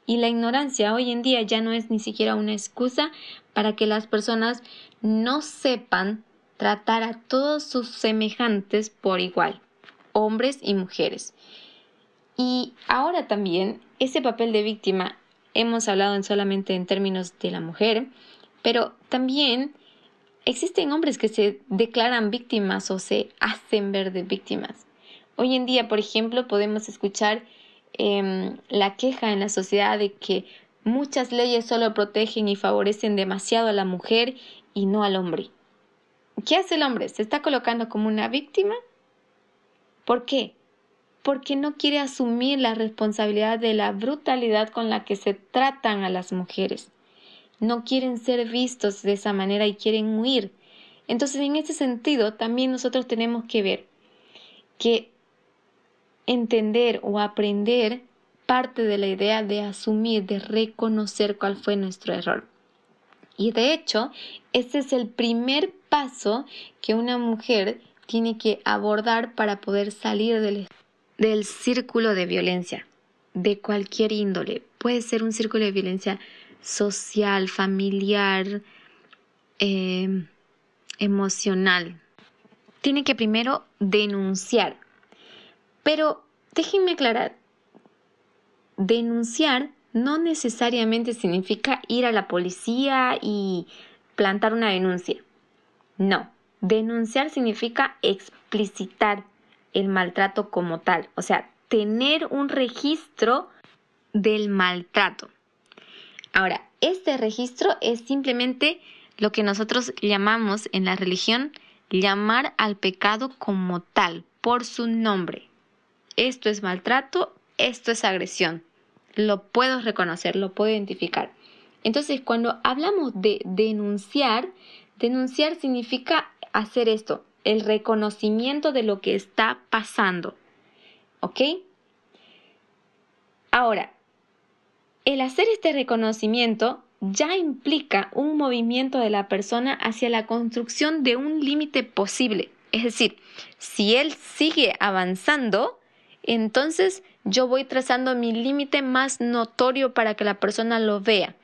Y la ignorancia hoy en día ya no es ni siquiera una excusa para que las personas no sepan tratar a todos sus semejantes por igual, hombres y mujeres. Y ahora también ese papel de víctima hemos hablado solamente en términos de la mujer, pero también existen hombres que se declaran víctimas o se hacen ver de víctimas. Hoy en día, por ejemplo, podemos escuchar em, la queja en la sociedad de que muchas leyes solo protegen y favorecen demasiado a la mujer y no al hombre. ¿Qué hace el hombre? ¿Se está colocando como una víctima? ¿Por qué? Porque no quiere asumir la responsabilidad de la brutalidad con la que se tratan a las mujeres no quieren ser vistos de esa manera y quieren huir. Entonces, en ese sentido, también nosotros tenemos que ver que entender o aprender parte de la idea de asumir, de reconocer cuál fue nuestro error. Y de hecho, ese es el primer paso que una mujer tiene que abordar para poder salir del, del círculo de violencia, de cualquier índole. Puede ser un círculo de violencia social, familiar, em, emocional. Tiene que primero denunciar. Pero déjenme aclarar, denunciar no necesariamente significa ir a la policía y plantar una denuncia. No, denunciar significa explicitar el maltrato como tal, o sea, tener un registro del maltrato. Ahora, este registro es simplemente lo que nosotros llamamos en la religión llamar al pecado como tal, por su nombre. Esto es maltrato, esto es agresión. Lo puedo reconocer, lo puedo identificar. Entonces, cuando hablamos de denunciar, denunciar significa hacer esto, el reconocimiento de lo que está pasando. ¿Ok? Ahora, el hacer este reconocimiento ya implica un movimiento de la persona hacia la construcción de un límite posible. Es decir, si él sigue avanzando, entonces yo voy trazando mi límite más notorio para que la persona lo vea.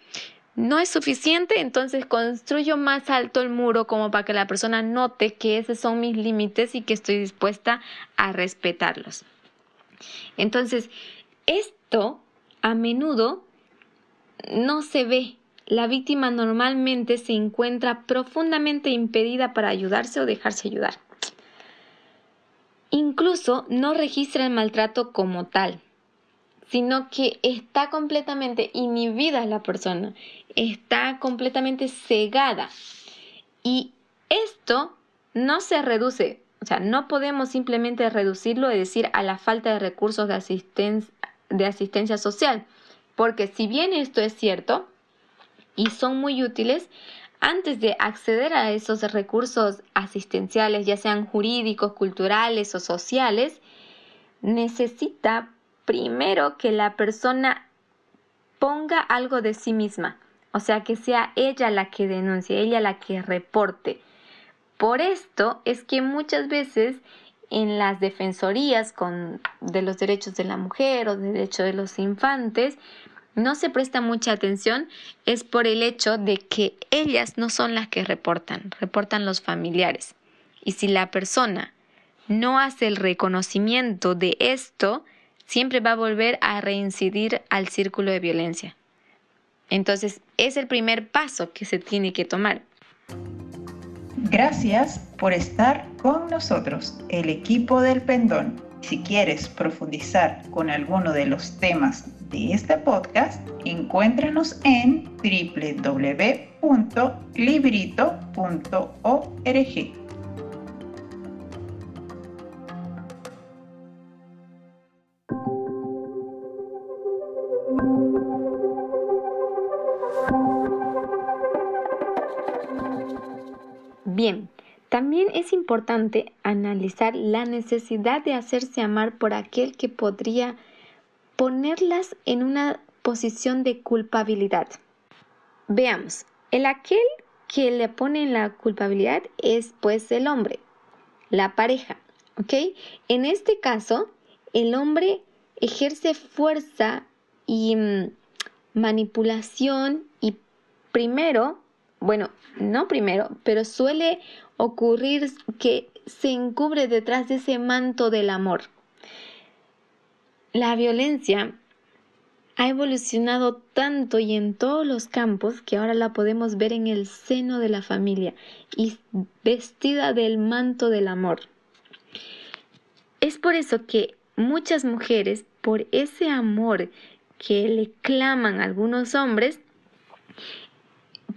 No es suficiente, entonces construyo más alto el muro como para que la persona note que esos son mis límites y que estoy dispuesta a respetarlos. Entonces, esto a menudo no se ve. La víctima normalmente se encuentra profundamente impedida para ayudarse o dejarse ayudar. Incluso no registra el maltrato como tal, sino que está completamente inhibida la persona, está completamente cegada. Y esto no se reduce, o sea, no podemos simplemente reducirlo, es decir, a la falta de recursos de, asistencia, de asistencia social, porque si bien esto es cierto y son muy útiles, antes de acceder a esos recursos asistenciales, ya sean jurídicos, culturales o sociales, necesita primero que la persona ponga algo de sí misma, o sea, que sea ella la que denuncie, ella la que reporte. Por esto es que muchas veces en las defensorías de los derechos de la mujer o de derechos de los infantes, no se presta mucha atención es por el hecho de que ellas no son las que reportan, reportan los familiares. Y si la persona no hace el reconocimiento de esto, siempre va a volver a reincidir al círculo de violencia. Entonces, es el primer paso que se tiene que tomar. Gracias por estar con nosotros, el equipo del Pendón. Si quieres profundizar con alguno de los temas de este podcast, encuéntranos en www.librito.org. Bien, también es importante analizar la necesidad de hacerse amar por aquel que podría ponerlas en una posición de culpabilidad. Veamos, el aquel que le pone en la culpabilidad es pues el hombre, la pareja, ¿ok? En este caso, el hombre ejerce fuerza y mm, manipulación y primero, bueno, no primero, pero suele ocurrir que se encubre detrás de ese manto del amor. La violencia ha evolucionado tanto y en todos los campos que ahora la podemos ver en el seno de la familia y vestida del manto del amor. Es por eso que muchas mujeres, por ese amor que le claman algunos hombres,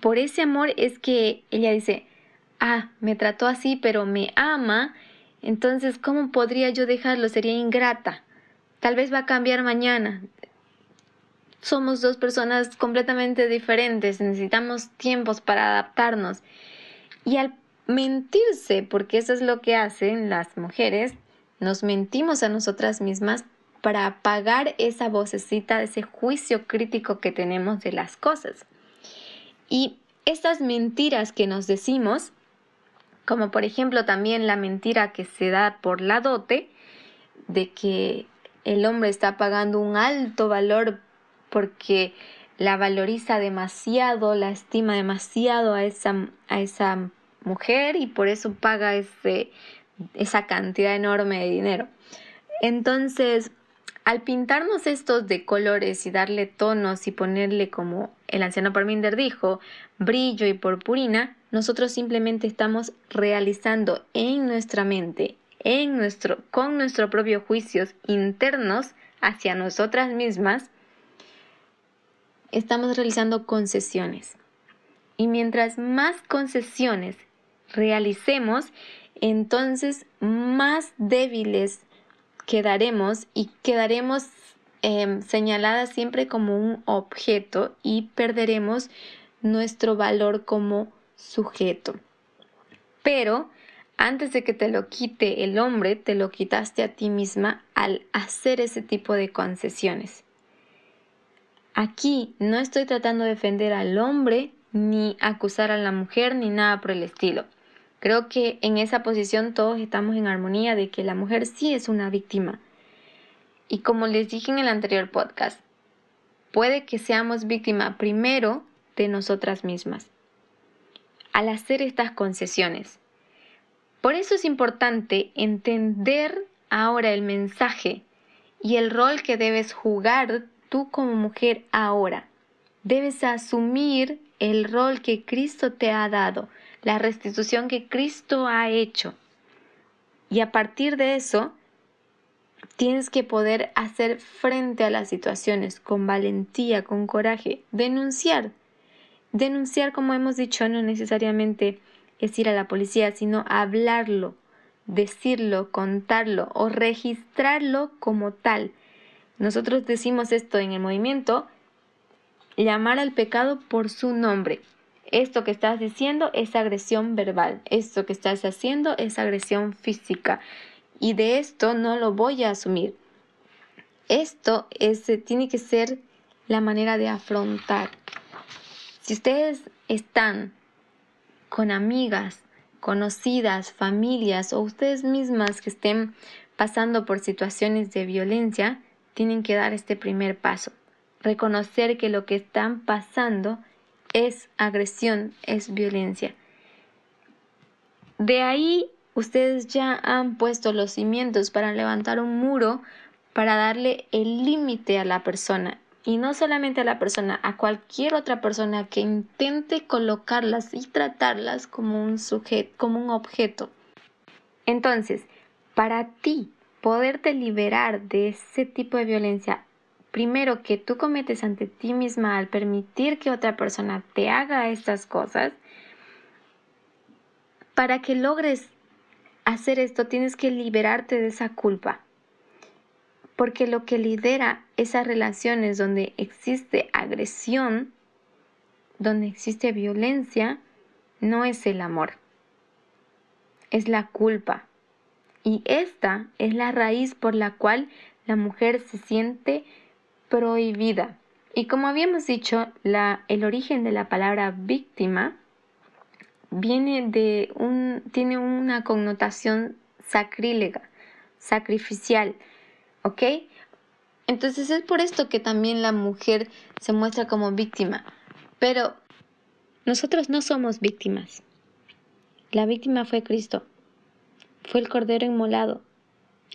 por ese amor es que ella dice, ah, me trató así, pero me ama, entonces, ¿cómo podría yo dejarlo? Sería ingrata. Tal vez va a cambiar mañana. Somos dos personas completamente diferentes, necesitamos tiempos para adaptarnos. Y al mentirse, porque eso es lo que hacen las mujeres, nos mentimos a nosotras mismas para apagar esa vocecita, ese juicio crítico que tenemos de las cosas. Y estas mentiras que nos decimos, como por ejemplo también la mentira que se da por la dote, de que el hombre está pagando un alto valor porque la valoriza demasiado, la estima demasiado a esa, a esa mujer y por eso paga ese, esa cantidad enorme de dinero. Entonces, al pintarnos estos de colores y darle tonos y ponerle como el anciano Parminder dijo, brillo y purpurina, nosotros simplemente estamos realizando en nuestra mente, en nuestro, con nuestros propios juicios internos hacia nosotras mismas, estamos realizando concesiones. Y mientras más concesiones realicemos, entonces más débiles quedaremos y quedaremos em, señaladas siempre como un objeto y perderemos nuestro valor como sujeto. Pero antes de que te lo quite el hombre, te lo quitaste a ti misma al hacer ese tipo de concesiones. Aquí no estoy tratando de defender al hombre ni acusar a la mujer ni nada por el estilo. Creo que en esa posición todos estamos en armonía de que la mujer sí es una víctima. Y como les dije en el anterior podcast, puede que seamos víctima primero de nosotras mismas al hacer estas concesiones. Por eso es importante entender ahora el mensaje y el rol que debes jugar tú como mujer ahora. Debes asumir el rol que Cristo te ha dado, la restitución que Cristo ha hecho. Y a partir de eso, tienes que poder hacer frente a las situaciones con valentía, con coraje, denunciar. Denunciar, como hemos dicho, no necesariamente es ir a la policía, sino hablarlo, decirlo, contarlo o registrarlo como tal. Nosotros decimos esto en el movimiento, llamar al pecado por su nombre. Esto que estás diciendo es agresión verbal, esto que estás haciendo es agresión física y de esto no lo voy a asumir. Esto es, tiene que ser la manera de afrontar. Si ustedes están con amigas, conocidas, familias o ustedes mismas que estén pasando por situaciones de violencia, tienen que dar este primer paso. Reconocer que lo que están pasando es agresión, es violencia. De ahí ustedes ya han puesto los cimientos para levantar un muro para darle el límite a la persona y no solamente a la persona, a cualquier otra persona que intente colocarlas y tratarlas como un sujeto, como un objeto. Entonces, para ti poderte liberar de ese tipo de violencia, primero que tú cometes ante ti misma al permitir que otra persona te haga estas cosas, para que logres hacer esto tienes que liberarte de esa culpa porque lo que lidera esas relaciones donde existe agresión, donde existe violencia, no es el amor, es la culpa. Y esta es la raíz por la cual la mujer se siente prohibida. Y como habíamos dicho, el origen de la palabra víctima viene de un, tiene una connotación sacrílega, sacrificial ¿ok? Entonces es por esto que también la mujer se muestra como víctima. Pero nosotros no somos víctimas. La víctima fue Cristo. Fue el Cordero inmolado.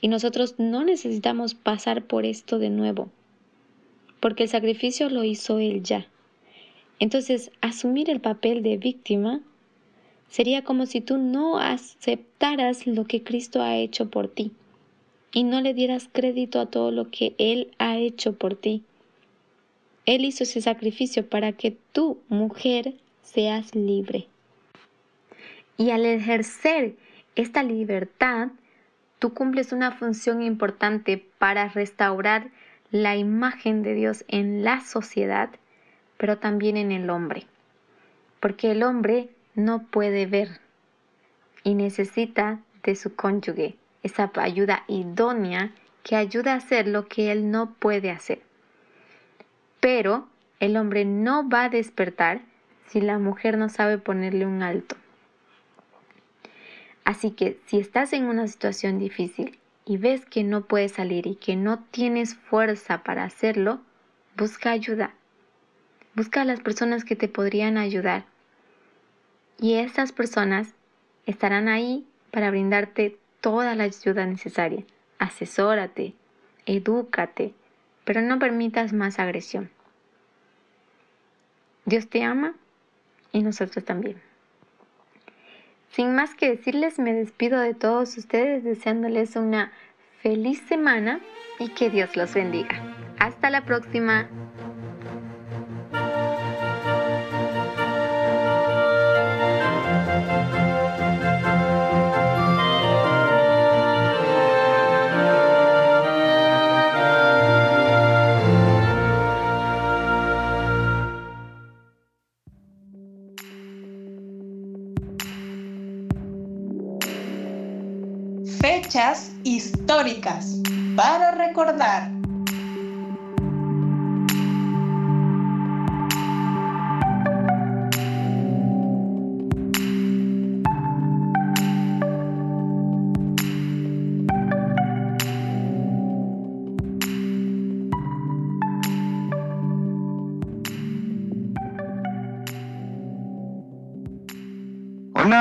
Y nosotros no necesitamos pasar por esto de nuevo. Porque el sacrificio lo hizo Él ya. Entonces, asumir el papel de víctima sería como si tú no aceptaras lo que Cristo ha hecho por ti y no le dieras crédito a todo lo que Él ha hecho por ti. Él hizo ese sacrificio para que tú, mujer, seas libre. Y al ejercer esta libertad, tú cumples una función importante para restaurar la imagen de Dios en la sociedad, pero también en el hombre. Porque el hombre no puede ver y necesita de su cónyuge, esa ayuda idónea que ayuda a hacer lo que él no puede hacer. Pero el hombre no va a despertar si la mujer no sabe ponerle un alto. Así que si estás en una situación difícil y ves que no puedes salir y que no tienes fuerza para hacerlo, busca ayuda. Busca a las personas que te podrían ayudar. Y esas personas estarán ahí para brindarte toda la ayuda necesaria. Asesórate, edúcate, pero no permitas más agresión. Dios te ama y nosotros también. Sin más que decirles, me despido de todos ustedes deseándoles una feliz semana y que Dios los bendiga. Hasta la próxima. Para recordar.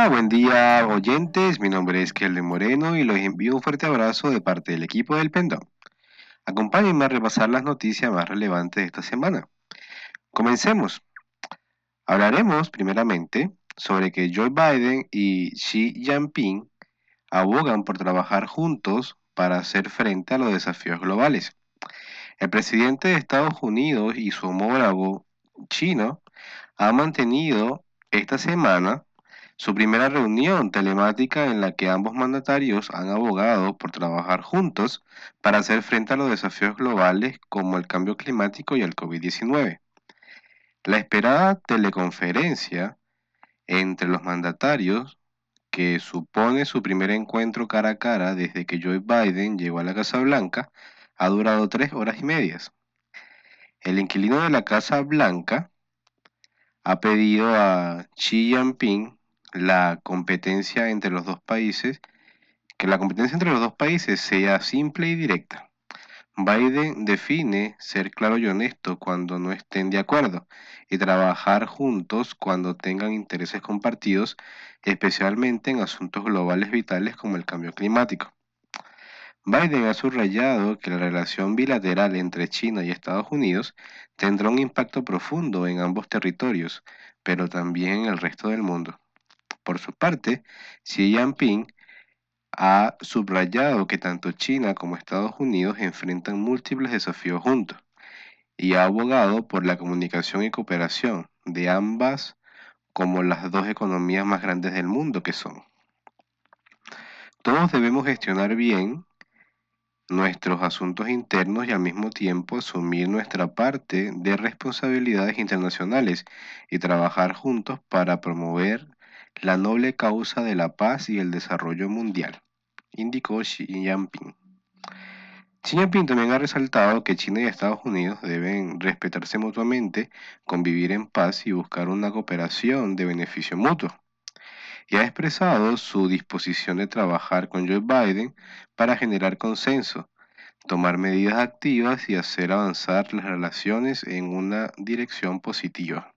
Buen día oyentes, mi nombre es Kelly Moreno y los envío un fuerte abrazo de parte del equipo del Pendón. Acompáñenme a repasar las noticias más relevantes de esta semana. Comencemos. Hablaremos primeramente sobre que Joe Biden y Xi Jinping abogan por trabajar juntos para hacer frente a los desafíos globales. El presidente de Estados Unidos y su homólogo chino han mantenido esta semana su primera reunión telemática en la que ambos mandatarios han abogado por trabajar juntos para hacer frente a los desafíos globales como el cambio climático y el COVID-19. La esperada teleconferencia entre los mandatarios, que supone su primer encuentro cara a cara desde que Joe Biden llegó a la Casa Blanca, ha durado tres horas y medias. El inquilino de la Casa Blanca ha pedido a Xi Jinping la competencia entre los dos países, que la competencia entre los dos países sea simple y directa. Biden define ser claro y honesto cuando no estén de acuerdo y trabajar juntos cuando tengan intereses compartidos, especialmente en asuntos globales vitales como el cambio climático. Biden ha subrayado que la relación bilateral entre China y Estados Unidos tendrá un impacto profundo en ambos territorios, pero también en el resto del mundo. Por su parte, Xi Jinping ha subrayado que tanto China como Estados Unidos enfrentan múltiples desafíos juntos y ha abogado por la comunicación y cooperación de ambas como las dos economías más grandes del mundo que son. Todos debemos gestionar bien nuestros asuntos internos y al mismo tiempo asumir nuestra parte de responsabilidades internacionales y trabajar juntos para promover la noble causa de la paz y el desarrollo mundial, indicó Xi Jinping. Xi Jinping también ha resaltado que China y Estados Unidos deben respetarse mutuamente, convivir en paz y buscar una cooperación de beneficio mutuo. Y ha expresado su disposición de trabajar con Joe Biden para generar consenso, tomar medidas activas y hacer avanzar las relaciones en una dirección positiva.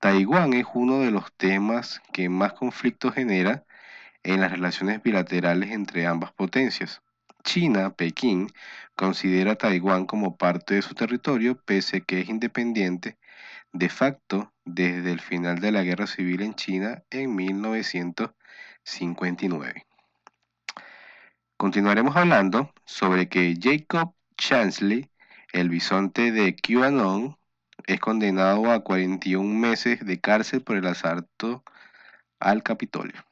Taiwán es uno de los temas que más conflictos genera en las relaciones bilaterales entre ambas potencias. China, Pekín, considera a Taiwán como parte de su territorio pese que es independiente de facto desde el final de la Guerra Civil en China en 1959. Continuaremos hablando sobre que Jacob Chansley, el bisonte de QAnon, es condenado a 41 meses de cárcel por el asalto al Capitolio.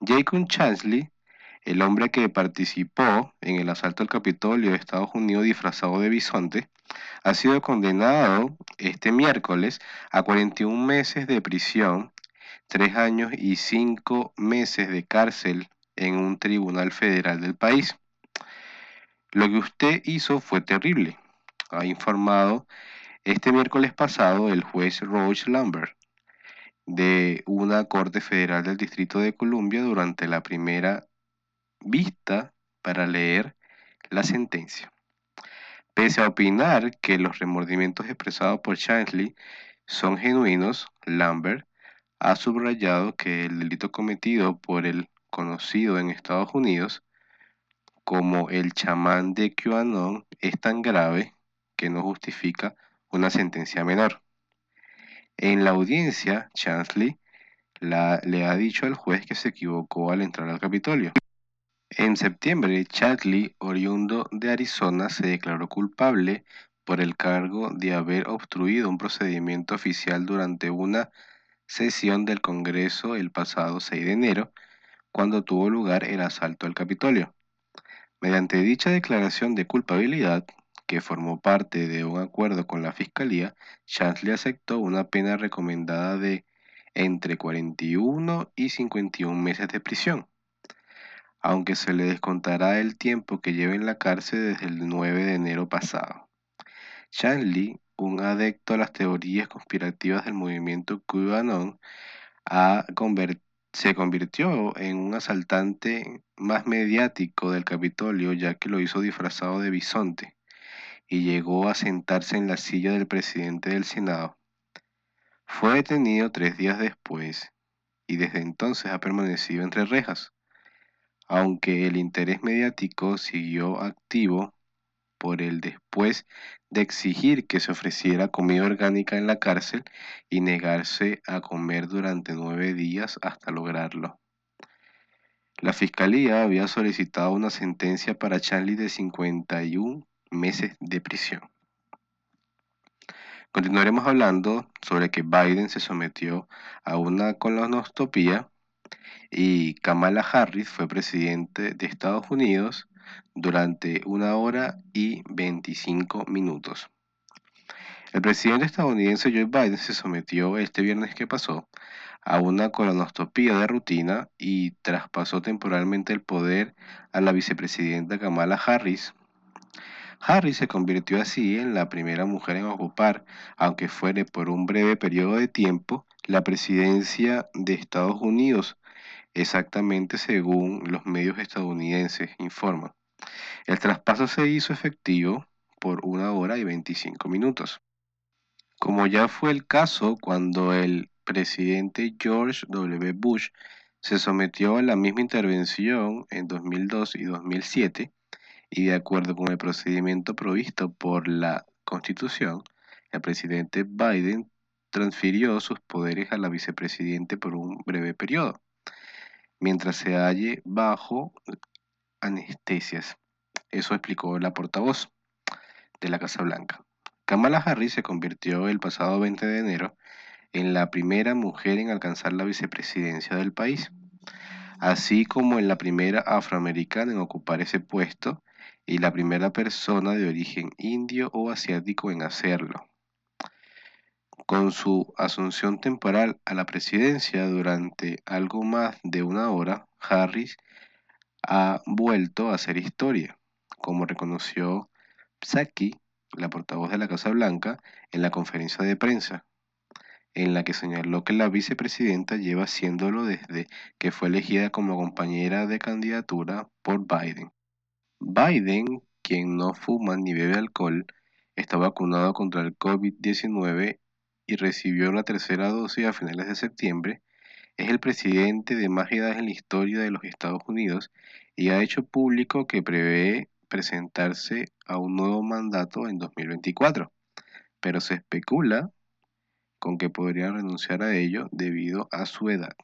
Jacob Chansley, el hombre que participó en el asalto al Capitolio de Estados Unidos disfrazado de bisonte, ha sido condenado este miércoles a 41 meses de prisión, 3 años y 5 meses de cárcel en un tribunal federal del país. Lo que usted hizo fue terrible, ha informado este miércoles pasado, el juez Roach Lambert de una Corte Federal del Distrito de Columbia durante la primera vista para leer la sentencia. Pese a opinar que los remordimientos expresados por Chansley son genuinos, Lambert ha subrayado que el delito cometido por el conocido en Estados Unidos como el chamán de QAnon es tan grave que no justifica una sentencia menor. En la audiencia, Chansley le ha dicho al juez que se equivocó al entrar al Capitolio. En septiembre, Chadley, oriundo de Arizona, se declaró culpable por el cargo de haber obstruido un procedimiento oficial durante una sesión del Congreso el pasado 6 de enero, cuando tuvo lugar el asalto al Capitolio. Mediante dicha declaración de culpabilidad, que formó parte de un acuerdo con la Fiscalía, Chansley aceptó una pena recomendada de entre 41 y 51 meses de prisión, aunque se le descontará el tiempo que lleva en la cárcel desde el 9 de enero pasado. Chansley, un adepto a las teorías conspirativas del movimiento QAnon, se convirtió en un asaltante más mediático del Capitolio ya que lo hizo disfrazado de bisonte y llegó a sentarse en la silla del presidente del Senado. Fue detenido tres días después y desde entonces ha permanecido entre rejas, aunque el interés mediático siguió activo por el después de exigir que se ofreciera comida orgánica en la cárcel y negarse a comer durante nueve días hasta lograrlo. La fiscalía había solicitado una sentencia para Charlie de 51 meses de prisión. Continuaremos hablando sobre que Biden se sometió a una colonoscopia y Kamala Harris fue presidente de Estados Unidos durante una hora y 25 minutos. El presidente estadounidense Joe Biden se sometió este viernes que pasó a una colonoscopia de rutina y traspasó temporalmente el poder a la vicepresidenta Kamala Harris Harris se convirtió así en la primera mujer en ocupar, aunque fuere por un breve periodo de tiempo, la presidencia de Estados Unidos, exactamente según los medios estadounidenses informan. El traspaso se hizo efectivo por una hora y 25 minutos. Como ya fue el caso cuando el presidente George W. Bush se sometió a la misma intervención en 2002 y 2007, y de acuerdo con el procedimiento provisto por la Constitución, el presidente Biden transfirió sus poderes a la vicepresidente por un breve periodo, mientras se halle bajo anestesias. Eso explicó la portavoz de la Casa Blanca. Kamala Harris se convirtió el pasado 20 de enero en la primera mujer en alcanzar la vicepresidencia del país, así como en la primera afroamericana en ocupar ese puesto y la primera persona de origen indio o asiático en hacerlo. Con su asunción temporal a la presidencia durante algo más de una hora, Harris ha vuelto a hacer historia, como reconoció Psaki, la portavoz de la Casa Blanca, en la conferencia de prensa, en la que señaló que la vicepresidenta lleva haciéndolo desde que fue elegida como compañera de candidatura por Biden. Biden, quien no fuma ni bebe alcohol, está vacunado contra el COVID-19 y recibió la tercera dosis a finales de septiembre, es el presidente de más edades en la historia de los Estados Unidos y ha hecho público que prevé presentarse a un nuevo mandato en 2024, pero se especula con que podría renunciar a ello debido a su edad.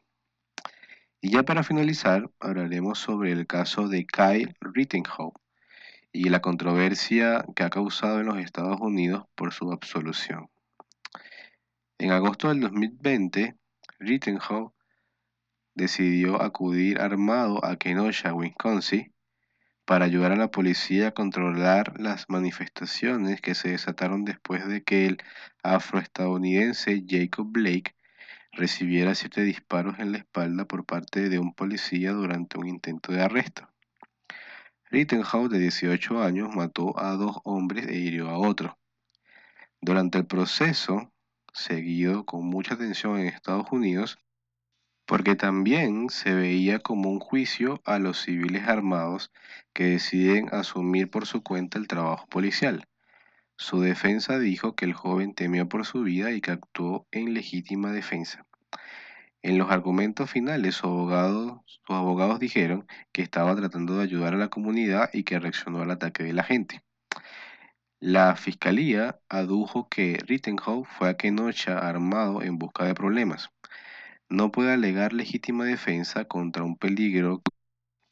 Y ya para finalizar, hablaremos sobre el caso de Kyle Rittenhouse y la controversia que ha causado en los Estados Unidos por su absolución. En agosto del 2020, Rittenhouse decidió acudir armado a Kenosha, Wisconsin, para ayudar a la policía a controlar las manifestaciones que se desataron después de que el afroestadounidense Jacob Blake recibiera siete disparos en la espalda por parte de un policía durante un intento de arresto. Rittenhouse, de 18 años, mató a dos hombres e hirió a otro. Durante el proceso, seguido con mucha atención en Estados Unidos, porque también se veía como un juicio a los civiles armados que deciden asumir por su cuenta el trabajo policial. Su defensa dijo que el joven temió por su vida y que actuó en legítima defensa. En los argumentos finales, sus abogados, sus abogados dijeron que estaba tratando de ayudar a la comunidad y que reaccionó al ataque de la gente. La fiscalía adujo que Rittenhouse fue a Kenosha armado en busca de problemas. no puede alegar legítima defensa contra un peligro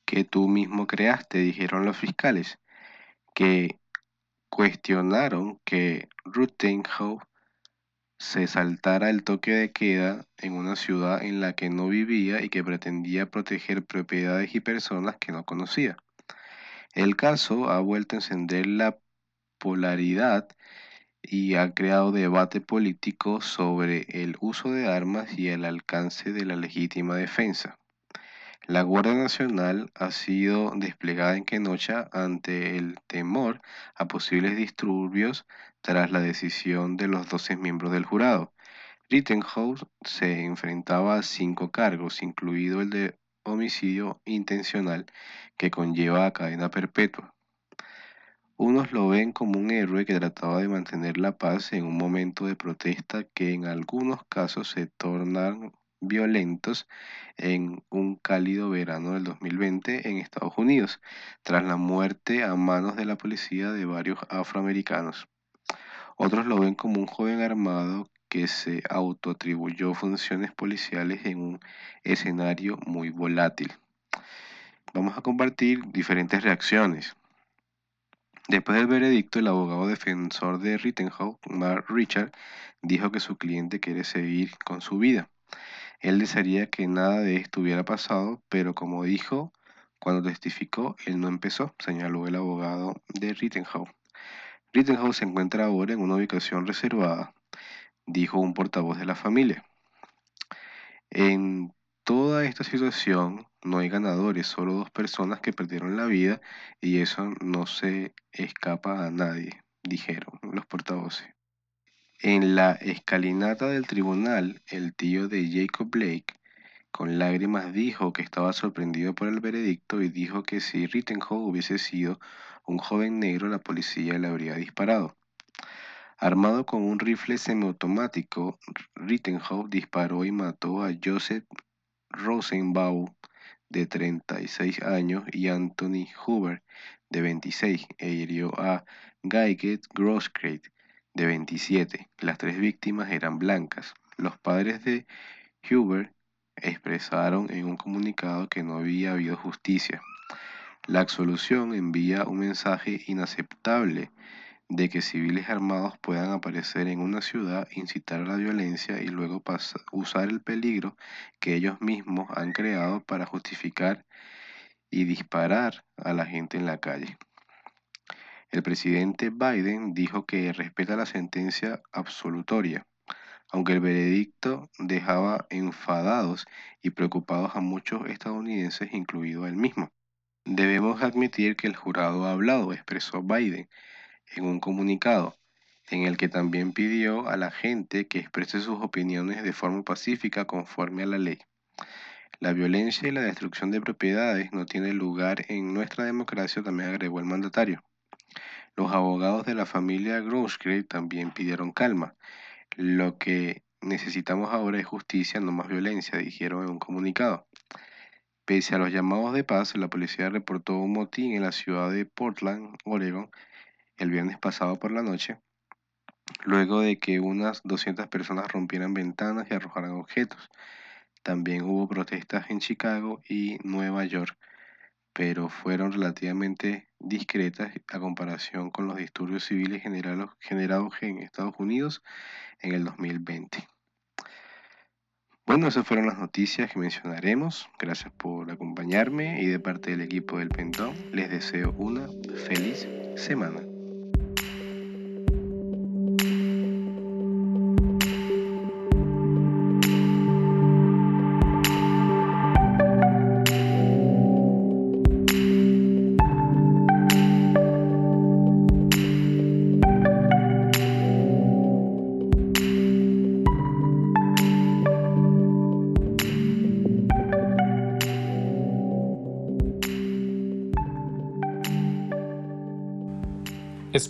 que tú mismo creaste, dijeron los fiscales, que cuestionaron que Rittenhouse se saltara el toque de queda en una ciudad en la que no vivía y que pretendía proteger propiedades y personas que no conocía. El caso ha vuelto a encender la polaridad y ha creado debate político sobre el uso de armas y el alcance de la legítima defensa. La Guardia Nacional ha sido desplegada en Kenosha ante el temor a posibles disturbios tras la decisión de los 12 miembros del jurado. Rittenhouse se enfrentaba a cinco cargos, incluido el de homicidio intencional que conlleva a cadena perpetua. Unos lo ven como un héroe que trataba de mantener la paz en un momento de protesta que en algunos casos se tornan violentos en un cálido verano del 2020 en Estados Unidos, tras la muerte a manos de la policía de varios afroamericanos. Otros lo ven como un joven armado que se autoatribuyó funciones policiales en un escenario muy volátil. Vamos a compartir diferentes reacciones. Después del veredicto, el abogado defensor de Rittenhouse, Mark Richard, dijo que su cliente quiere seguir con su vida. Él desearía que nada de esto hubiera pasado, pero como dijo cuando testificó, él no empezó, señaló el abogado de Rittenhouse. Rittenhouse se encuentra ahora en una ubicación reservada, dijo un portavoz de la familia. En toda esta situación no hay ganadores, solo dos personas que perdieron la vida y eso no se escapa a nadie, dijeron los portavoces. En la escalinata del tribunal, el tío de Jacob Blake, con lágrimas, dijo que estaba sorprendido por el veredicto y dijo que si Rittenhouse hubiese sido un joven negro, la policía le habría disparado. Armado con un rifle semiautomático, Rittenhouse disparó y mató a Joseph Rosenbaum, de 36 años, y Anthony Hoover, de 26, e hirió a Guyget Grosskreutz, de 27. Las tres víctimas eran blancas. Los padres de Hubert expresaron en un comunicado que no había habido justicia. La absolución envía un mensaje inaceptable de que civiles armados puedan aparecer en una ciudad, incitar a la violencia y luego usar el peligro que ellos mismos han creado para justificar y disparar a la gente en la calle. El presidente Biden dijo que respeta la sentencia absolutoria, aunque el veredicto dejaba enfadados y preocupados a muchos estadounidenses, incluido él mismo. Debemos admitir que el jurado ha hablado, expresó Biden en un comunicado, en el que también pidió a la gente que exprese sus opiniones de forma pacífica conforme a la ley. La violencia y la destrucción de propiedades no tienen lugar en nuestra democracia, también agregó el mandatario. Los abogados de la familia Grosskreutz también pidieron calma. Lo que necesitamos ahora es justicia, no más violencia, dijeron en un comunicado. Pese a los llamados de paz, la policía reportó un motín en la ciudad de Portland, Oregon, el viernes pasado por la noche, luego de que unas 200 personas rompieran ventanas y arrojaran objetos. También hubo protestas en Chicago y Nueva York pero fueron relativamente discretas a comparación con los disturbios civiles generados en Estados Unidos en el 2020. Bueno, esas fueron las noticias que mencionaremos. Gracias por acompañarme y de parte del equipo del Pentón les deseo una feliz semana.